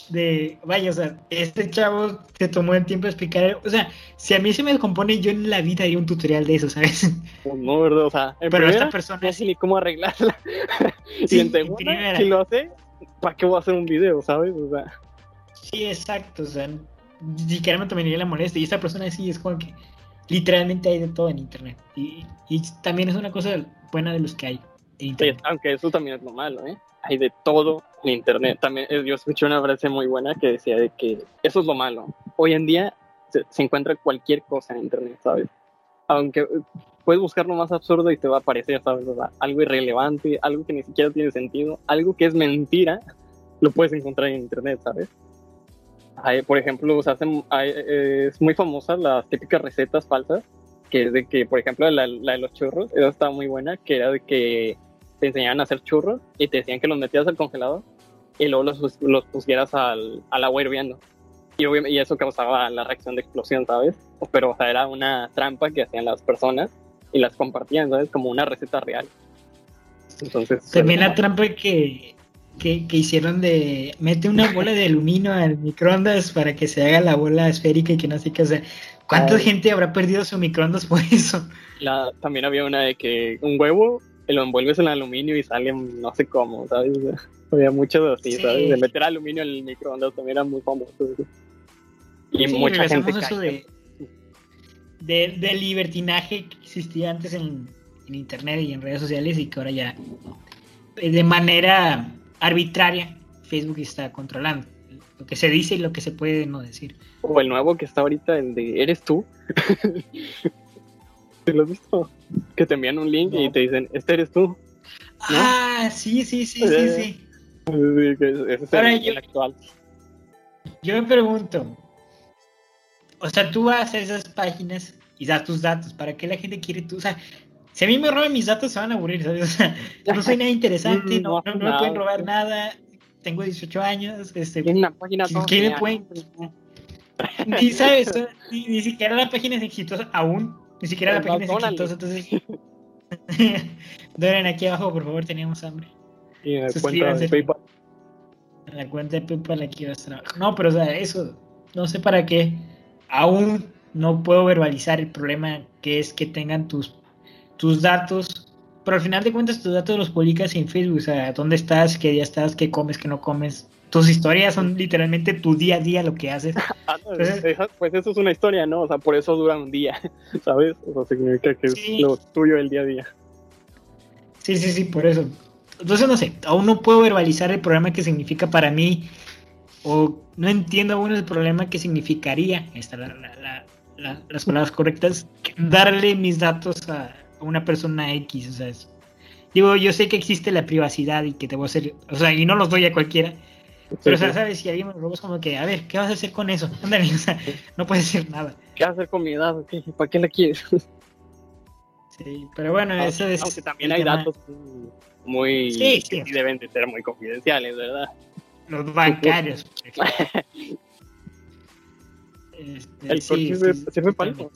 de, vaya, o sea, este chavo se tomó el tiempo de explicar, o sea, si a mí se me descompone, yo en la vida haría un tutorial de eso, ¿sabes? No, ¿verdad? O sea, pero esta persona... Sé ni cómo arreglarla. y en segunda, si lo hace, ¿para qué voy a hacer un video, sabes? O sea... Sí, exacto, o sea, ni siquiera me tomaría la molestia, y esta persona sí es como que literalmente hay de todo en internet, y, y también es una cosa buena de los que hay aunque eso también es lo malo, ¿eh? Hay de todo en Internet. También eh, yo escuché una frase muy buena que decía de que eso es lo malo. Hoy en día se, encuentra cualquier cosa en Internet, ¿sabes? Aunque eh, puedes buscar lo más absurdo y te va a aparecer, ¿sabes? algo irrelevante, algo que ni siquiera tiene sentido, algo que es mentira, lo puedes encontrar en Internet, ¿sabes? Por ejemplo, se hacen, es muy famosa las típicas recetas falsas, que es de que, por ejemplo, la, la de los churros, esa estaba muy buena, que era de que te enseñaban a hacer churros y te decían que los metías al congelador y luego los, los pusieras al, al agua hirviendo. Y, y, eso causaba la reacción de explosión, ¿sabes? Pero, o sea, era una trampa que hacían las personas y las compartían, ¿sabes? Como una receta real. Entonces. También la trampa que, que, que, hicieron de mete una bola de aluminio al microondas para que se haga la bola esférica y que no sé qué. O sea, ¿cuánta gente habrá perdido su microondas por eso? La, también había una de que un huevo lo envuelves en aluminio y sale no sé cómo, ¿sabes? Había muchos así, ¿sabes? De meter aluminio en el microondas también era muy famoso. Y mucha gente eso de, de, libertinaje que existía antes en, internet y en redes sociales y que ahora ya eh, de manera arbitraria Facebook está controlando lo que se dice y lo que se puede no decir. O el nuevo que está ahorita, el de ¿Eres tú? ¿Te lo has visto? Que te envían un link y te dicen, este eres tú. Ah, sí, sí, sí, sí, sí. Ese es el, yo, actual. Yo me pregunto, o sea, tú vas a esas páginas y das tus datos, ¿para qué la gente quiere tú? O sea, si a mí me roban mis datos se van a aburrir, ¿sabes? O sea, no soy nada interesante, no, no, me pueden robar nada, tengo 18 años, este... En una página ¿Qué me pueden...? Ni sabes, ni, ni siquiera la página es exitosa aún ni siquiera la página es exitosa, entonces. Donen aquí abajo, por favor, teníamos hambre. Y en la cuenta de PayPal. En la cuenta de PayPal aquí va a estar No, pero o sea, eso, no sé para qué. Aún no puedo verbalizar el problema que es que tengan tus, tus datos. Pero al final de cuentas, tus datos los publicas en Facebook. O sea, dónde estás, qué día estás, qué comes, qué no comes tus historias son literalmente tu día a día lo que haces. Ah, pues eso es una historia, ¿no? O sea, por eso dura un día, ¿sabes? O sea, significa que es lo tuyo el día a día. Sí, sí, sí, por eso. Entonces, no sé, aún no puedo verbalizar el problema que significa para mí o no entiendo aún el problema que significaría, esta la, la, la, las palabras correctas, darle mis datos a, una persona X, o sea, digo, yo sé que existe la privacidad y que te voy a hacer, o sea, y no los doy a cualquiera, pero, o sea, ¿sabes? Si alguien me como que, a ver, ¿qué vas a hacer con eso? Ándale, o sea, no puedes hacer nada. ¿Qué vas a hacer con mi edad? ¿Para qué la quieres? Sí, pero bueno, eso es. Aunque también hay datos muy. Sí, sí. Que deben de ser muy confidenciales, ¿verdad? Los bancarios. este, el sí, sirve, sí, sirve para algo.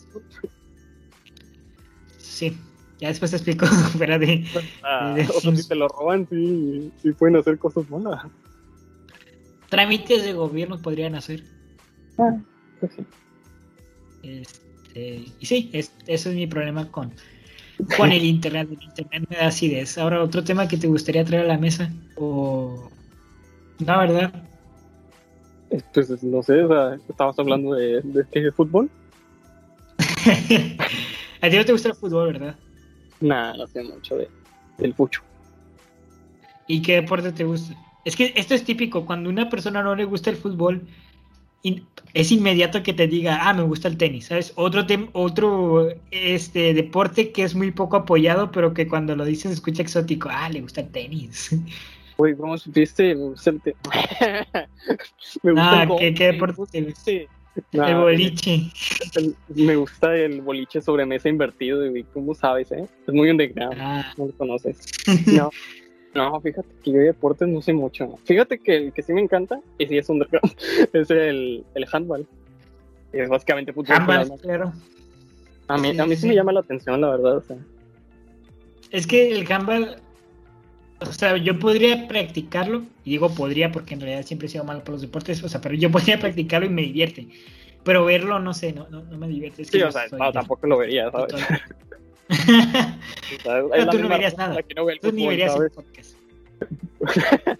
Sí, ya después te explico fuera de. Ah, o sea, si te lo roban, sí, sí pueden hacer cosas malas. Trámites de gobierno podrían hacer. Ah, pues sí. Este, y sí, es, eso es mi problema con, con el internet. El internet me da acidez. Ahora, otro tema que te gustaría traer a la mesa. O. No, ¿verdad? Pues no sé, o sea, estabas hablando de, de, este fútbol. a ti no te gusta el fútbol, ¿verdad? Nada, no sé mucho de, del pucho. ¿Y qué deporte te gusta? Es que esto es típico, cuando una persona no le gusta el fútbol, es inmediato que te diga, ah, me gusta el tenis, ¿sabes? Otro, otro este, deporte que es muy poco apoyado, pero que cuando lo dices se escucha exótico, ah, le gusta el tenis. Uy, ¿cómo supiste? Me gusta el tenis. me gusta ah, ¿qué, deporte te gusta? El boliche. me gusta el boliche sobre mesa invertido, y ¿cómo sabes, eh? Es muy underground, ah. no lo conoces. No. No, fíjate que yo de deportes no sé mucho. Fíjate que el que sí me encanta, y sí es underground, es el, el handball. Es básicamente fútbol. Handball, claro. A mí, sí, a mí sí, me llama la atención, la verdad. O sea. Es que el handball, o sea, yo podría practicarlo, y digo podría porque en realidad siempre he sido malo por los deportes, o sea, pero yo podría practicarlo y me divierte. Pero verlo, no sé, no, no, me divierte. sí, o sea, no, tampoco lo vería, ¿sabes? Pero tú no verías nada. tú ni verías el podcast.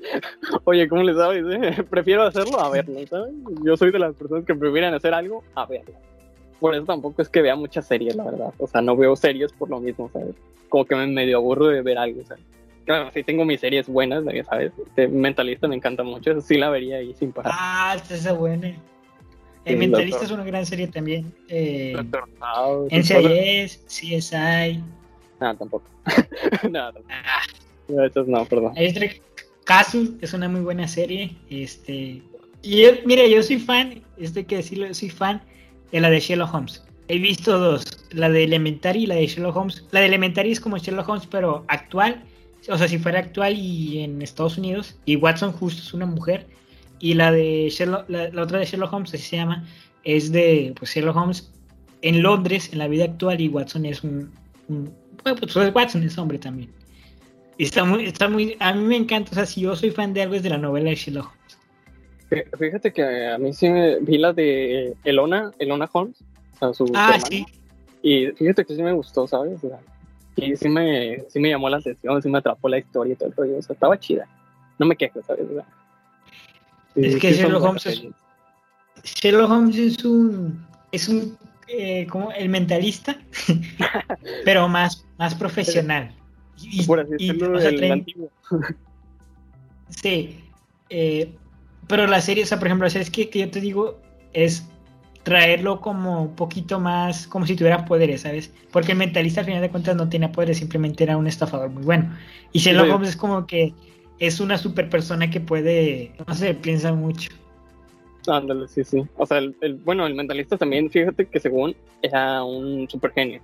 Oye, ¿cómo le sabes? Eh? Prefiero hacerlo a verlo, ¿sabes? Yo soy de las personas que prefieren hacer algo a verlo. Por eso tampoco es que vea muchas series, la verdad. O sea, no veo series por lo mismo, ¿sabes? Como que me medio aburro de ver algo, ¿sabes? Claro, sí tengo mis series buenas, ¿sabes? Este Mentalista me encanta mucho, eso sí la vería ahí sin parar. Ah, esta es buena. El Mentalista es una gran serie también. Eh, NCIS, CSI. No, tampoco. no, tampoco. Ah. No, no, perdón. Casus es una muy buena serie. Este, y mire, yo soy fan, esto hay que decirlo, soy fan de la de Sherlock Holmes. He visto dos, la de Elementary y la de Sherlock Holmes. La de Elementary es como Sherlock Holmes, pero actual. O sea, si fuera actual y en Estados Unidos. Y Watson justo es una mujer. Y la de Sherlock, la, otra de Sherlock Holmes, así se llama, es de pues, Sherlock Holmes en Londres, en la vida actual, y Watson es un, bueno, pues Watson es hombre también. Y está muy, está muy, a mí me encanta, o sea, si yo soy fan de algo es de la novela de Sherlock Holmes. Fíjate que a mí sí me vi la de Elona, Elona Holmes, o sea, su Ah, sí. Y fíjate que sí me gustó, ¿sabes? Sí me, sí me llamó la atención, sí me atrapó la historia y todo el rollo, o sea, estaba chida. No me quejo, ¿sabes? es que Sherlock Holmes es, Sherlock Holmes es un es un eh, como el mentalista pero más más profesional y, por así el antiguo. Sí, eh, pero la serie, o sea, por ejemplo, la serie que, que yo te digo es traerlo como un poquito más, como si tuviera poderes, ¿sabes? Porque el mentalista al final de cuentas no tenía poderes, simplemente era un estafador muy bueno. Y Sherlock Holmes es como que es una super persona que puede, no sé, piensa mucho. Ándale, sí, sí. O sea, el, bueno, el mentalista también, fíjate que según era un super genio.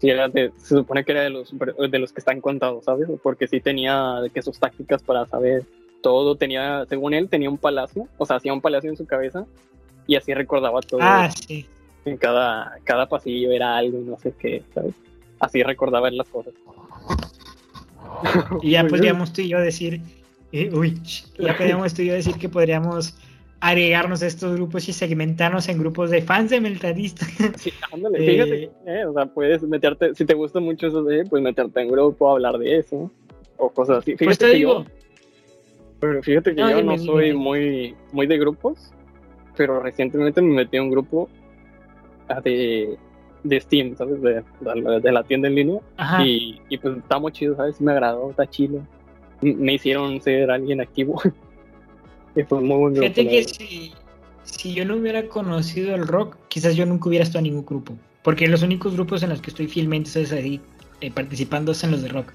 Sí, era de, se supone que era de los, de los que están contados, ¿sabes? Porque sí tenía de que sus tácticas para saber todo, tenía, según él, tenía un palacio, o sea, hacía un palacio en su cabeza y así recordaba todo. Ah, sí. En cada, cada pasillo era algo y no sé qué, ¿sabes? Así recordaba las cosas. Y ya podríamos tú y yo decir, eh, uy, ya podríamos tú y yo decir que podríamos agregarnos a estos grupos y segmentarnos en grupos de fans de Meltadista. Sí, ándale, fíjate, eh, eh, o sea, puedes meterte, si te gusta mucho eso de, pues meterte en grupo, hablar de eso, o cosas así. Fíjate pues que yo, pero fíjate que yo no soy muy, muy de grupos, pero recientemente me metí en un grupo ah, de, de Steam, ¿sabes? De, de, la tienda en línea. Y, y, pues está muy chido, ¿sabes? Me agradó, está chido. Me hicieron ser alguien activo. Y fue muy buen grupo. Fíjate que si, si yo no hubiera conocido el rock, quizás yo nunca hubiera estado en ningún grupo. Porque los únicos grupos en los que estoy fielmente es ahí, eh, participando son los de rock.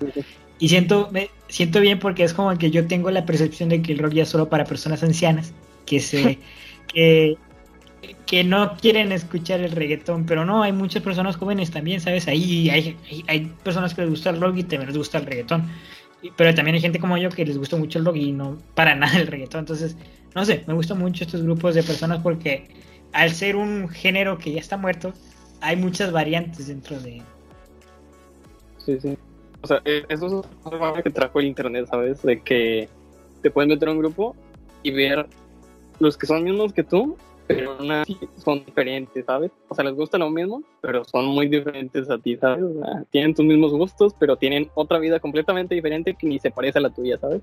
Y siento, me siento bien porque es como que yo tengo la percepción de que el rock ya es solo para personas ancianas, que se que, no quieren escuchar el reggaetón, pero no, hay muchas personas jóvenes también, ¿sabes? Ahí hay, personas que les gusta el rock y también les gusta el reggaetón. Pero también hay gente como yo que les gusta mucho el rock y no para nada el reggaetón. Entonces, no sé, me gustan mucho estos grupos de personas porque al ser un género que ya está muerto, hay muchas variantes dentro de... Sí, sí. O sea, eh, eso es algo que trajo el internet, ¿sabes? De que te puedes meter a un grupo y ver los que son mismos que tú, pero una, son diferentes, ¿sabes? O sea, les gusta lo mismo, pero son muy diferentes a ti, ¿sabes? O sea, tienen tus mismos gustos, pero tienen otra vida completamente diferente que ni se parece a la tuya, ¿sabes?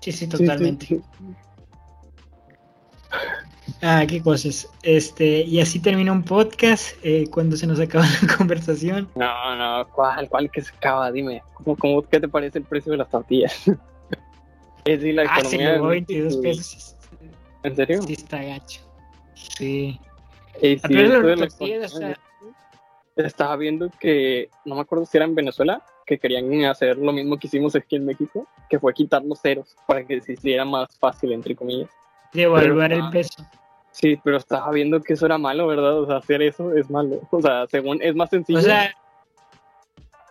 Sí, sí, totalmente. Sí, sí, Ah, qué cosas. Este, y así termina un podcast eh, cuando se nos acaba la conversación. No, no, ¿cuál? ¿Cuál que se acaba? Dime, ¿cómo, cómo, qué te parece el precio de las tortillas? es decir, la ah, economía. Se 22 pesos. ¿En serio? Sí, está gacho. Sí. Y de las tortillas, o sea... Estaba viendo que, no me acuerdo si era en Venezuela, que querían hacer lo mismo que hicimos aquí en México, que fue quitar los ceros para que se hiciera más fácil, entre comillas. Devaluar el peso. Sí, pero estaba viendo que eso era malo, ¿verdad? O sea, hacer eso es malo. O sea, según es más sencillo. O sea,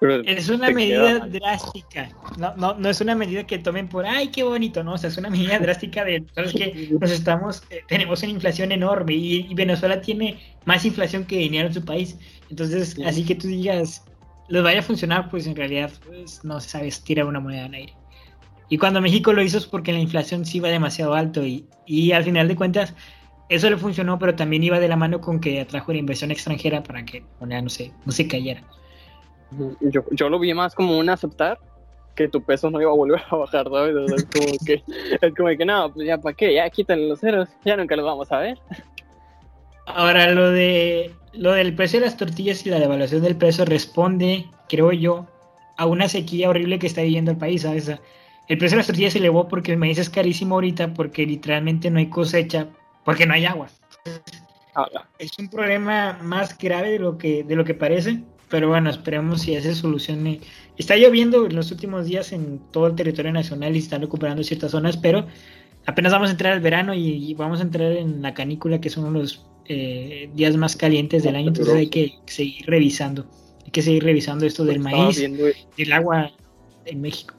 es una medida drástica. No, no, no es una medida que tomen por, ay, qué bonito, no. O sea, es una medida drástica de, ¿sabes que Nos estamos, eh, tenemos una inflación enorme y, Venezuela tiene más inflación que dinero en su país. Entonces, así que tú digas, les vaya a funcionar, pues en realidad, pues, no se sabe, tira una moneda en aire. Y cuando México lo hizo es porque la inflación sí iba demasiado alto y, y al final de cuentas eso le funcionó, pero también iba de la mano con que atrajo la inversión extranjera para que no se, no se cayera. Yo, yo lo vi más como un aceptar que tu peso no iba a volver a bajar, ¿sabes? es como que, es como que no, pues ya para qué, ya quítale los ceros, ya nunca los vamos a ver. Ahora, lo de lo del precio de las tortillas y la devaluación del peso responde, creo yo, a una sequía horrible que está viviendo el país, ¿sabes? El precio de las tortillas se elevó porque el maíz es carísimo ahorita, porque literalmente no hay cosecha, porque no hay agua. Ah, es un problema más grave de lo que, de lo que parece, pero bueno, esperemos si ese solucione. Está lloviendo en los últimos días en todo el territorio nacional y están recuperando ciertas zonas, pero apenas vamos a entrar al verano y, vamos a entrar en la canícula, que son uno de los eh, días más calientes del año, entonces hay que seguir revisando. Hay que seguir revisando esto del maíz, del agua en México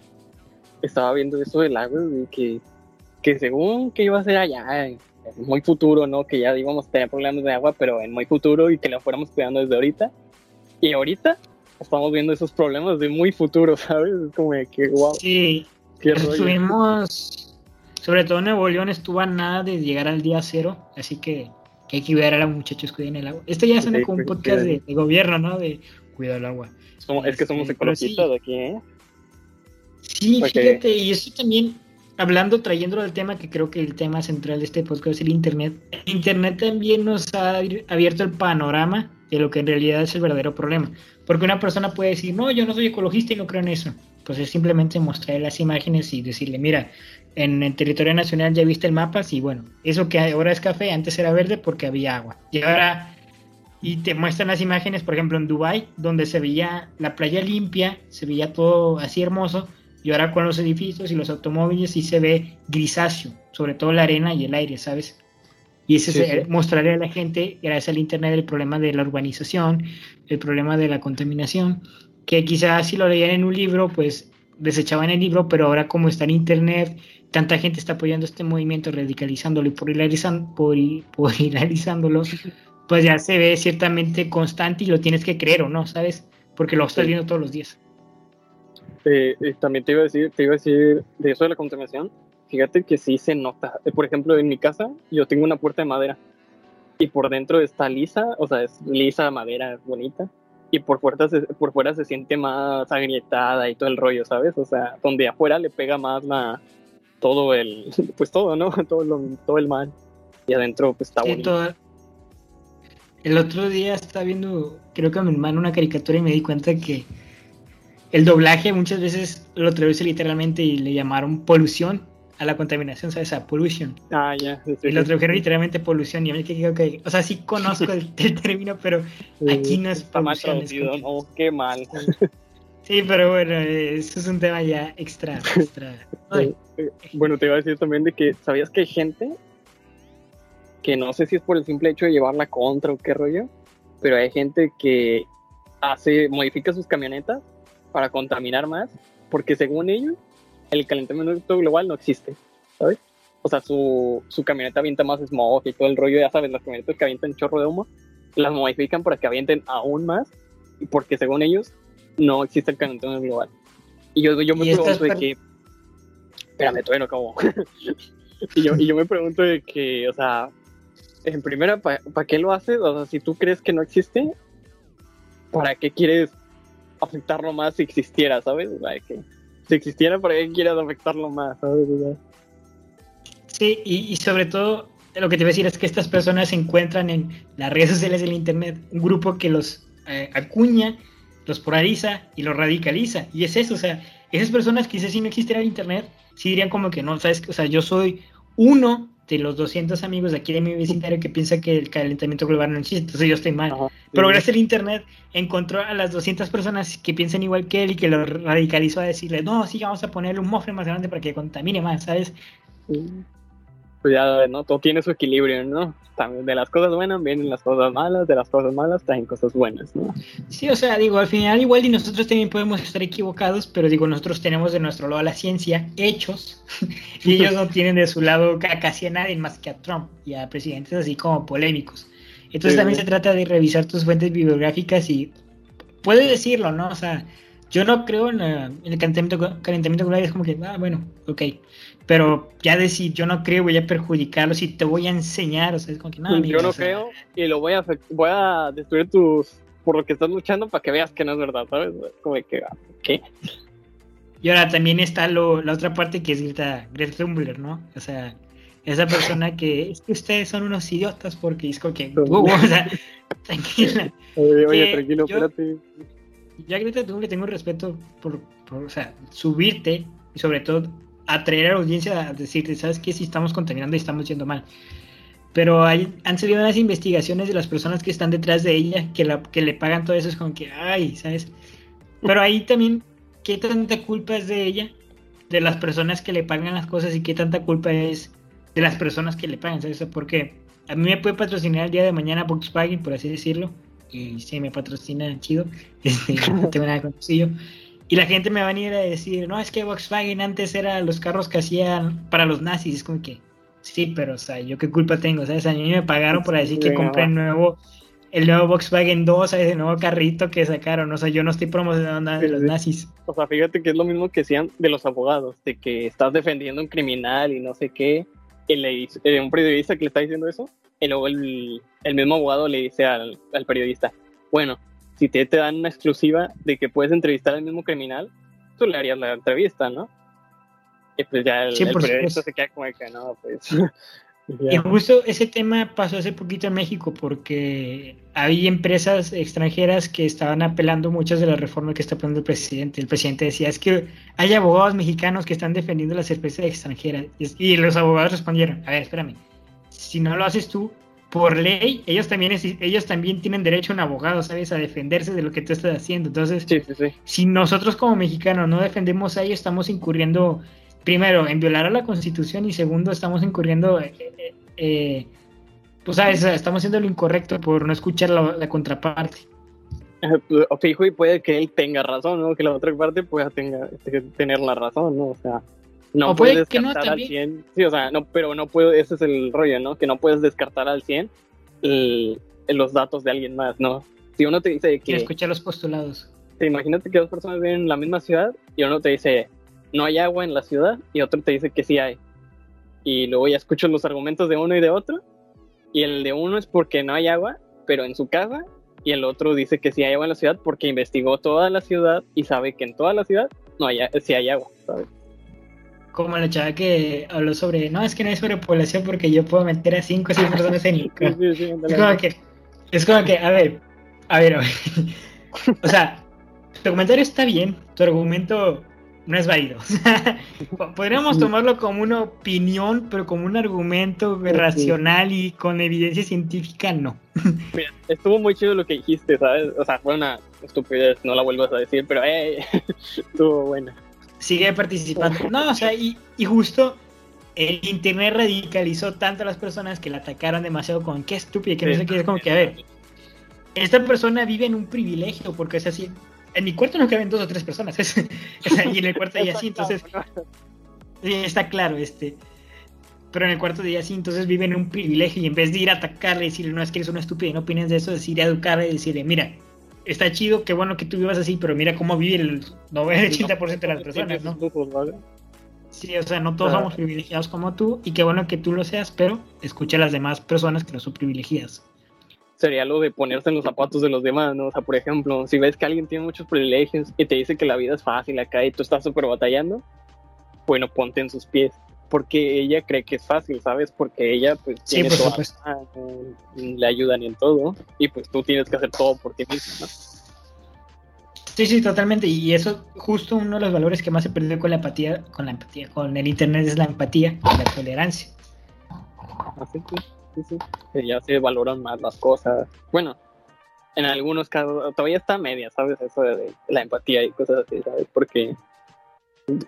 estaba viendo eso del agua, que, que según que iba a ser allá, en muy futuro, ¿no? Que ya íbamos a tener problemas de agua, pero en muy futuro y que lo fuéramos cuidando desde ahorita. Y ahorita estamos viendo esos problemas de muy futuro, ¿sabes? Es como que, wow. Sí, qué estuvimos, sobre todo Nuevo León estuvo a nada de llegar al día cero, así que, hay que cuidar a los muchachos cuiden el agua. Esto ya suena como un podcast de, gobierno, ¿no? De cuidar el agua. es que somos este, ecologistas aquí, ¿eh? Sí, fíjate, y eso también, hablando, trayéndolo del tema, que creo que el tema central de este podcast es el Internet. Internet también nos ha abierto el panorama de lo que en realidad es el verdadero problema. Porque una persona puede decir, no, yo no soy ecologista y no creo en eso. Pues es simplemente mostrar las imágenes y decirle, mira, en el territorio nacional ya viste el mapa, y bueno, eso que ahora es café, antes era verde porque había agua. Y ahora, y te muestran las imágenes, por ejemplo, en Dubai donde se veía la playa limpia, se veía todo así hermoso, y ahora con los edificios y los automóviles sí se ve grisáceo, sobre todo la arena y el aire, ¿sabes? Y ese es mostrarle a la gente, gracias al Internet, el problema de la urbanización, el problema de la contaminación, que quizás si lo leían en un libro, pues desechaban el libro, pero ahora como está en Internet, tanta gente está apoyando este movimiento, radicalizándolo y polarizándolo, pues ya se ve ciertamente constante y lo tienes que creer o no, ¿sabes? Porque lo estás viendo todos los días. Eh, también te iba a decir, te iba a decir de eso de la contaminación. Fíjate que sí se nota. Eh, por ejemplo, en mi casa yo tengo una puerta de madera y por dentro está lisa, o sea, es lisa, madera, bonita. Y por fuera, se, por fuera se siente más agrietada y todo el rollo, ¿sabes? O sea, donde afuera le pega más la, todo el, pues todo, ¿no? Todo, lo, todo el mal. Y adentro pues está bonito. El otro día estaba viendo, creo que a mi hermano una caricatura y me di cuenta que el doblaje muchas veces lo traduce literalmente y le llamaron polución a la contaminación, ¿sabes? A pollution. Ah, ya. y lo tradujeron literalmente polución. Y a mí que que, o sea, sí conozco el, término, pero aquí no es Está mal traducido, no, qué mal. Sí, pero bueno, eso es un tema ya extra. extra. Bueno, te iba a decir también de que, ¿sabías que hay gente que no sé si es por el simple hecho de llevarla contra o qué rollo, pero hay gente que hace, modifica sus camionetas para contaminar más, porque según ellos, el calentamiento global no existe, ¿sabes? O sea, su, su camioneta avienta más smog y todo el rollo, ya sabes, las camionetas que avientan chorro de humo, las modifican para que avienten aún más, y porque según ellos, no existe el calentamiento global. Y yo, yo me pregunto de que... Espérame, todavía no acabo. y, yo, y yo me pregunto de que, o sea, en primera, ¿para qué lo haces? O sea, si tú crees que no existe, ¿para qué quieres afectarlo más si existiera, sabes? que si existiera, ¿para qué quieres afectarlo más? Sí, y, sobre todo, lo que te voy a decir es que estas personas se encuentran en las redes sociales del Internet, un grupo que los eh, acuña, los polariza y los radicaliza. Y es eso, o sea, esas personas quizás si no existiera el Internet, sí dirían como que no, sabes, o sea, yo soy uno de los 200 amigos de aquí de mi vecindario que piensa que el calentamiento global no existe, entonces yo estoy mal. Pero gracias al internet encontró a las 200 personas que piensan igual que él y que lo radicalizó a decirle, no, sí, vamos a ponerle un mofre más grande para que contamine más, ¿sabes? pues ya, ¿no? Todo tiene su equilibrio, ¿no? También de las cosas buenas vienen las cosas malas, de las cosas malas traen cosas buenas, ¿no? Sí, o sea, digo, al final igual y nosotros también podemos estar equivocados, pero digo, nosotros tenemos de nuestro lado la ciencia, hechos, y ellos no tienen de su lado casi a nadie más que a Trump y a presidentes así como polémicos. Entonces también se trata de revisar tus fuentes bibliográficas y puedes decirlo, ¿no? O sea, yo no creo en, el calentamiento, calentamiento global, es como que, ah, bueno, ok. Pero ya decir, yo no creo, voy a perjudicarlo si te voy a enseñar, o sea, es como que, no, Yo no creo y lo voy a, voy a destruir tus, por lo que estás luchando para que veas que no es verdad, ¿sabes? Como que, ah, ¿qué? Y ahora también está lo, la otra parte que es Greta, Greta Thunberg, ¿no? O sea, esa persona que es que ustedes son unos idiotas porque es como que, o sea, tranquila. Oye, oye tranquilo, espérate ya Greta Thunberg tengo respeto por, por, o sea, subirte y sobre todo atraer a la audiencia a decirte, ¿sabes qué? Si estamos contaminando y estamos yendo mal. Pero hay, han salido unas investigaciones de las personas que están detrás de ella, que, la, que le pagan todo eso, es como que, ay, ¿sabes? Pero ahí también, ¿qué tanta culpa es de ella? De las personas que le pagan las cosas y qué tanta culpa es de las personas que le pagan, ¿sabes? Porque a mí me puede patrocinar el día de mañana Volkswagen, por así decirlo, y sí me patrocina chido, este, no tengo nada con Y la gente me va a venir a decir, no, es que Volkswagen antes era los carros que hacían para los nazis. Es como que, sí, pero, o sea, ¿yo qué culpa tengo? ¿Sabes? A mí me pagaron por decir que compré el nuevo, el nuevo Volkswagen 2, ¿sabes? El nuevo carrito que sacaron. O sea, yo no estoy promocionando nada de los nazis. O sea, fíjate que es lo mismo que decían de los abogados, de que estás defendiendo a un criminal y no sé qué. El, eh, un periodista que le está diciendo eso, y luego el, mismo abogado le dice al, periodista, bueno, si te, te dan una exclusiva de que puedes entrevistar al mismo criminal, tú le harías la entrevista, ¿no? Y pues ya el, periodista se queda como que no, pues... Y justo ese tema pasó hace poquito en México porque hay empresas extranjeras que estaban apelando muchas de las reformas que está poniendo el presidente. El presidente decía, es que hay abogados mexicanos que están defendiendo las empresas extranjeras. Y los abogados respondieron, a ver, espérame, si no lo haces tú, por ley, ellos también, ellos también tienen derecho a un abogado, ¿sabes? A defenderse de lo que tú estás haciendo. Entonces, si nosotros como mexicanos no defendemos a ellos, estamos incurriendo, primero, en violar a la constitución y segundo, estamos incurriendo, eh, eh, eh pues, ¿sabes? Estamos haciendo lo incorrecto por no escuchar la, contraparte. O fijo, y puede que él tenga razón, ¿no? Que la otra parte pueda tenga, tener la razón, ¿no? O sea, no puedes descartar al 100. Sí, o sea, no, pero no puedo, ese es el rollo, ¿no? Que no puedes descartar al 100 los datos de alguien más, ¿no? Si uno te dice que... escuchar los postulados. Te imagínate que dos personas viven en la misma ciudad y uno te dice, no hay agua en la ciudad, y otro te dice que sí hay. Y luego ya escucho los argumentos de uno y de otro, y el de uno es porque no hay agua, pero en su casa, y el otro dice que sí hay agua en la ciudad porque investigó toda la ciudad y sabe que en toda la ciudad no hay, sí hay agua, ¿sabes? Como la chava que habló sobre, no, es que no hay sobrepoblación porque yo puedo meter a 5 o 6 personas en el es como que, es como que, a ver, a ver, a ver. o sea, tu comentario está bien, tu argumento no es válido. Podríamos tomarlo como una opinión, pero como un argumento racional y con evidencia científica, no. Mira, estuvo muy chido lo que dijiste, ¿sabes? O sea, fue una estupidez, no la vuelvas a decir, pero eh, estuvo buena. Sigue participando. No, o sea, y, y justo el internet radicalizó tanto a las personas que la atacaron demasiado con qué estúpido, que no sé qué, es como que, a ver, esta persona vive en un privilegio, porque es así, en mi cuarto no caben dos o tres personas, y en el cuarto de ella sí, entonces, sí, está claro, este, pero en el cuarto de ella sí, entonces vive en un privilegio, y en vez de ir a atacarle y decirle, no, es que eres una estúpida y no opinas de eso, decir, educarle y decirle, mira, está chido, qué bueno que tú vivas así, pero mira cómo vive el 90-80% de las personas, ¿no? Sí, o sea, no todos somos privilegiados como tú y qué bueno que tú lo seas, pero escucha a las demás personas que no son privilegiadas. Sería lo de ponerse en los zapatos de los demás, ¿no? O sea, por ejemplo, si ves que alguien tiene muchos privilegios y te dice que la vida es fácil acá y tú estás súper batallando, bueno, ponte en sus pies. Porque ella cree que es fácil, ¿sabes? Porque ella, pues, tiene todo, le ayudan en todo y pues tú tienes que hacer todo por ti mismo, ¿no? Sí, sí, totalmente. Y eso, justo uno de los valores que más se perdió con la empatía, con la empatía, con el internet es la empatía y la tolerancia. Así sí, sí, sí. Ya se valoran más las cosas. Bueno, en algunos casos todavía está media, ¿sabes? Eso de, la empatía y cosas así, ¿sabes? Porque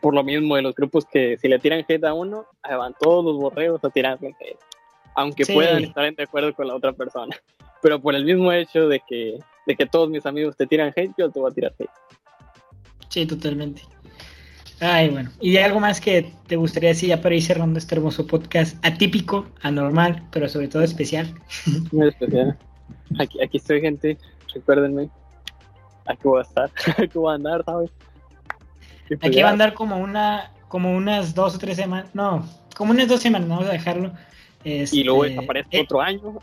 por lo mismo de los grupos que si le tiran hate a uno, van todos los borreos a tirarle hate. Aunque puedan estar en de acuerdo con la otra persona. Pero por el mismo hecho de que de que todos mis amigos te tiran hate, yo te voy a tirar hate. Sí, totalmente. Ay, bueno. ¿Y algo más que te gustaría decir ya para ir cerrando este hermoso podcast? Atípico, anormal, pero sobre todo especial. Muy especial. Aquí, aquí estoy, gente. Recuérdenme. Aquí voy a estar. Aquí voy a andar, ¿sabes? Aquí va a andar como una, como unas dos o tres semanas. No, como unas dos semanas, vamos a dejarlo. y luego este, desaparece eh, otro año.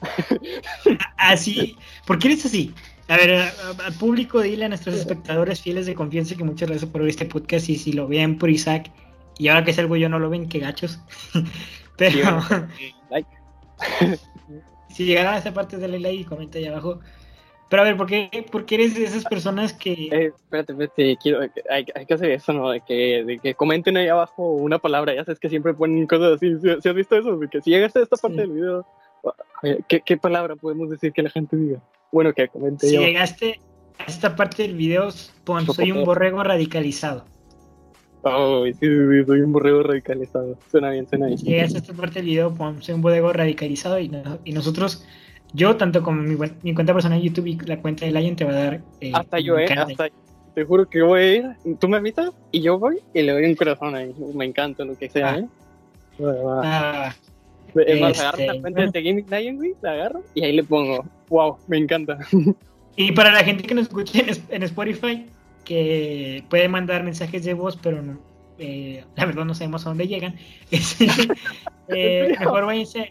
así. ¿Por qué eres así? A ver, al público, dile a nuestros espectadores fieles de confianza que muchas gracias por ver este podcast y si lo ven por Isaac y ahora que salgo yo no lo ven, qué gachos. Pero si llegaron a esta parte, dale like y comenta ahí abajo. Pero a ver, ¿por qué, por qué eres de esas personas que... Eh, espérate, espérate, quiero, hay, hay, que hacer eso, ¿no? De que, de que comenten ahí abajo una palabra, ya sabes que siempre ponen cosas así, ¿si, has visto eso? De que si llegaste a esta parte del video, ¿qué, ¿qué palabra podemos decir que la gente diga? Bueno, que comente Si llegaste a esta parte del video, pon, soy un borrego radicalizado. Oh, sí, sí, soy un borrego radicalizado. Suena bien, suena bien. Si llegaste a esta parte del video, pon, soy un borrego radicalizado y, y nosotros, yo, tanto como mi, mi, cuenta personal de YouTube y la cuenta de Lion, te va a dar. Eh, hasta yo, eh, hasta te juro que voy a ir, tú me avisas y yo voy y le doy un corazón ahí. Me encanta lo que sea, ah. ¿eh? Ah, es más, agarro la este, cuenta de Gaming Lion, güey, la agarro y ahí le pongo, wow, me encanta. Y para la gente que nos escuche en, Spotify, que puede mandar mensajes de voz, pero no, eh, la verdad no sabemos a dónde llegan, eh, mejor, váyanse,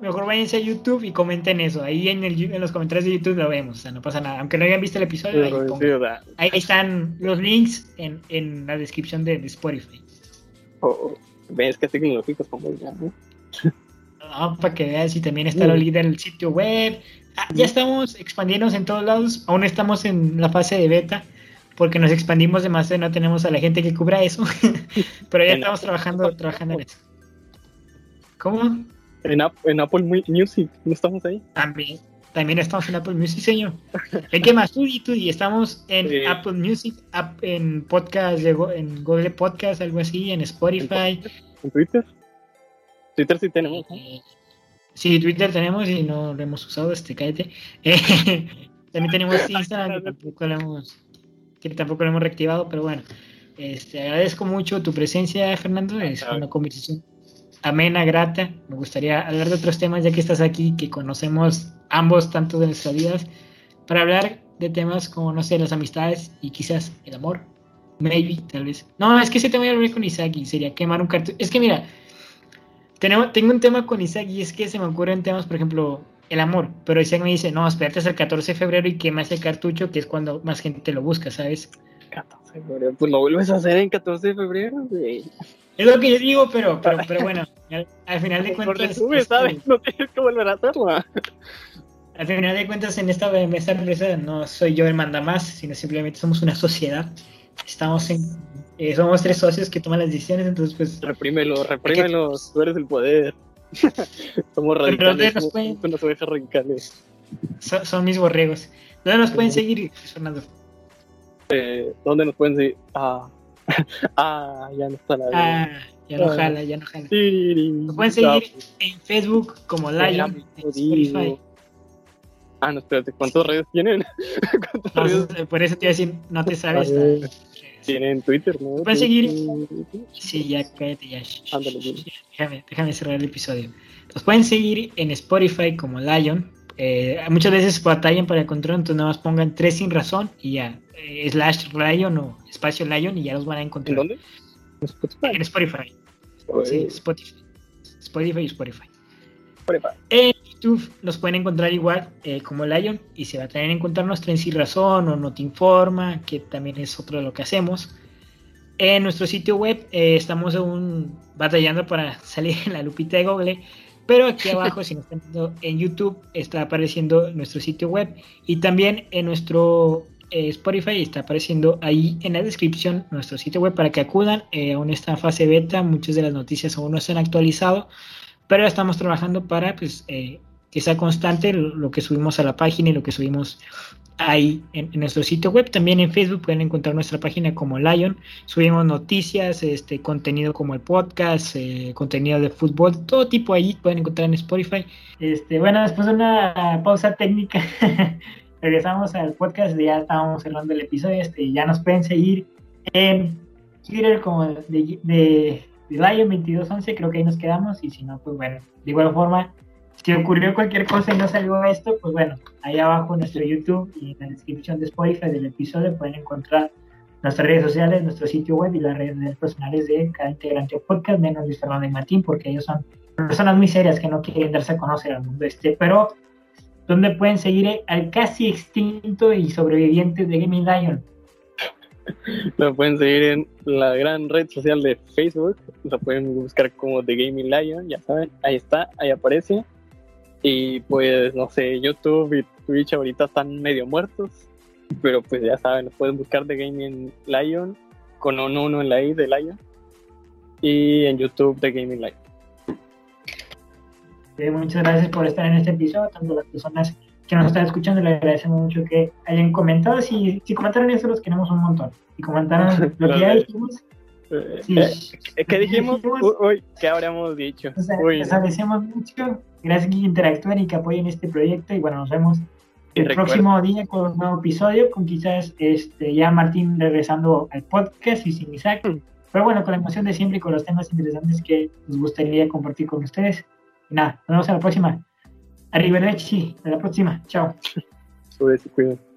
mejor váyanse a YouTube y comenten eso. Ahí en, el, en los comentarios de YouTube lo vemos, o sea, no pasa nada. Aunque no hayan visto el episodio, ahí, están los links en, en la descripción de, Spotify. Oh, ves que tecnológicos como ya, ¿no? para que veas si también está el líder del sitio web. Ah, ya estamos expandiéndonos en todos lados, aún estamos en la fase de beta, porque nos expandimos demasiado y no tenemos a la gente que cubra eso, pero ya estamos trabajando, trabajando en eso. ¿Cómo? En, Apple Music, ¿no estamos ahí? También, también estamos en Apple Music, señor. ¿En qué más? Tú y tú y estamos en Apple Music, en podcast, en Google Podcast, algo así, en Spotify. ¿En Twitter? Twitter sí tenemos. Sí, Twitter tenemos y no lo hemos usado, este, cállate. también tenemos Instagram, que tampoco lo hemos, que tampoco lo hemos reactivado, pero bueno. Este, agradezco mucho tu presencia, Fernando. Es una conversación amena, grata. Me gustaría hablar de otros temas ya que estás aquí, que conocemos ambos tanto de nuestras vidas, para hablar de temas como, no sé, las amistades y quizás el amor. Maybe, tal vez. No, es que ese tema ya lo con Isaac y sería quemar un cartucho. Es que mira, tengo un tema con Isaac y es que se me ocurren temas, por ejemplo, el amor. Pero Isaac me dice, no, espérate hasta el 14 de febrero y quema ese cartucho, que es cuando más gente te lo busca, ¿sabes? 14 de febrero, pues lo vuelves a hacer en 14 de febrero, güey. Es lo que yo digo, pero, pero, pero bueno, al, final de cuentas. Resume, ¿sabes? Este, no tienes que volver a hacerlo. Al final de cuentas, en esta, esta empresa no soy yo el manda más, sino simplemente somos una sociedad estamos en, eh, somos tres socios que toman las decisiones, entonces pues... Reprímelo, reprímelo, tú eres el poder. somos radicales, somos pueden... unas ovejas radicales. Son, son, mis borregos. ¿Dónde nos pueden seguir, Fernando? Eh, ¿Dónde nos pueden seguir? Ah, ah ya no está la... Ah, ya no ah. jala, ya no jala. Nos pueden seguir en Facebook como Lion, en Spotify. Ah, no, espérate, ¿cuántos redes tienen? ¿Cuántos Por eso te iba a decir, no te sabes. Tienen Twitter, ¿no? Pueden seguir. Sí, ya cállate, ya. Déjame, déjame cerrar el episodio. Nos pueden seguir en Spotify como Lion. Eh, muchas veces batallan para encontrar, entonces nada más pongan tres sin razón y ya. Eh, slash Lion o espacio Lion y ya los van a encontrar. ¿En dónde? En Spotify. En Spotify. Sí, Spotify. Spotify y Spotify. En YouTube nos pueden encontrar igual eh, como Lion y se va a tener en encontrar nuestro en sí razón o no te informa, que también es otro de lo que hacemos. En nuestro sitio web estamos aún batallando para salir en la lupita de Google, pero aquí abajo, si nos están viendo en YouTube, está apareciendo nuestro sitio web y también en nuestro eh, Spotify está apareciendo ahí en la descripción nuestro sitio web para que acudan. aún está en fase beta, muchas de las noticias aún no se han actualizado pero estamos trabajando para pues, eh, que sea constante lo, que subimos a la página y lo que subimos ahí en, nuestro sitio web. También en Facebook pueden encontrar nuestra página como Lion. Subimos noticias, este contenido como el podcast, eh, contenido de fútbol, todo tipo ahí pueden encontrar en Spotify. Este, bueno, después de una pausa técnica, regresamos al podcast. Ya estábamos cerrando el episodio. Este, ya nos pueden seguir en Twitter como de Lion 2211, creo que ahí nos quedamos. Y si no, pues bueno, de igual forma, si ocurrió cualquier cosa y no salió esto, pues bueno, ahí abajo en nuestro YouTube y en la descripción de Spotify del episodio pueden encontrar nuestras redes sociales, nuestro sitio web y las redes personales de cada integrante del podcast, menos Luis Fernando y Martín, porque ellos son personas muy serias que no quieren darse a conocer al mundo este, pero donde pueden seguir al casi extinto y sobreviviente de Gaming Lion. Lo pueden seguir en la gran red social de Facebook. Lo pueden buscar como The Gaming Lion, ya saben. Ahí está, ahí aparece. Y pues, no sé, YouTube y Twitch ahorita están medio muertos. Pero pues ya saben, lo pueden buscar The Gaming Lion con un 1 en la I de Lion. Y en YouTube The Gaming Lion. muchas gracias por estar en este episodio, tanto las personas que nos están escuchando, le agradecemos mucho que hayan comentado. Si, si comentaron eso, los queremos un montón. Si comentaron lo que ya dijimos. Eh, eh, ¿Qué dijimos? Uy, ¿qué habríamos dicho? les agradecemos mucho. Gracias que interactúen y que apoyen este proyecto. Y bueno, nos vemos el próximo día con un nuevo episodio, con quizás este, ya Martín regresando al podcast y sin Isaac. Mm. Pero bueno, con la emoción de siempre y con los temas interesantes que nos gustaría compartir con ustedes. Y nada, nos vemos en la próxima. Arrivederci, hasta la próxima. Chao. Sobre.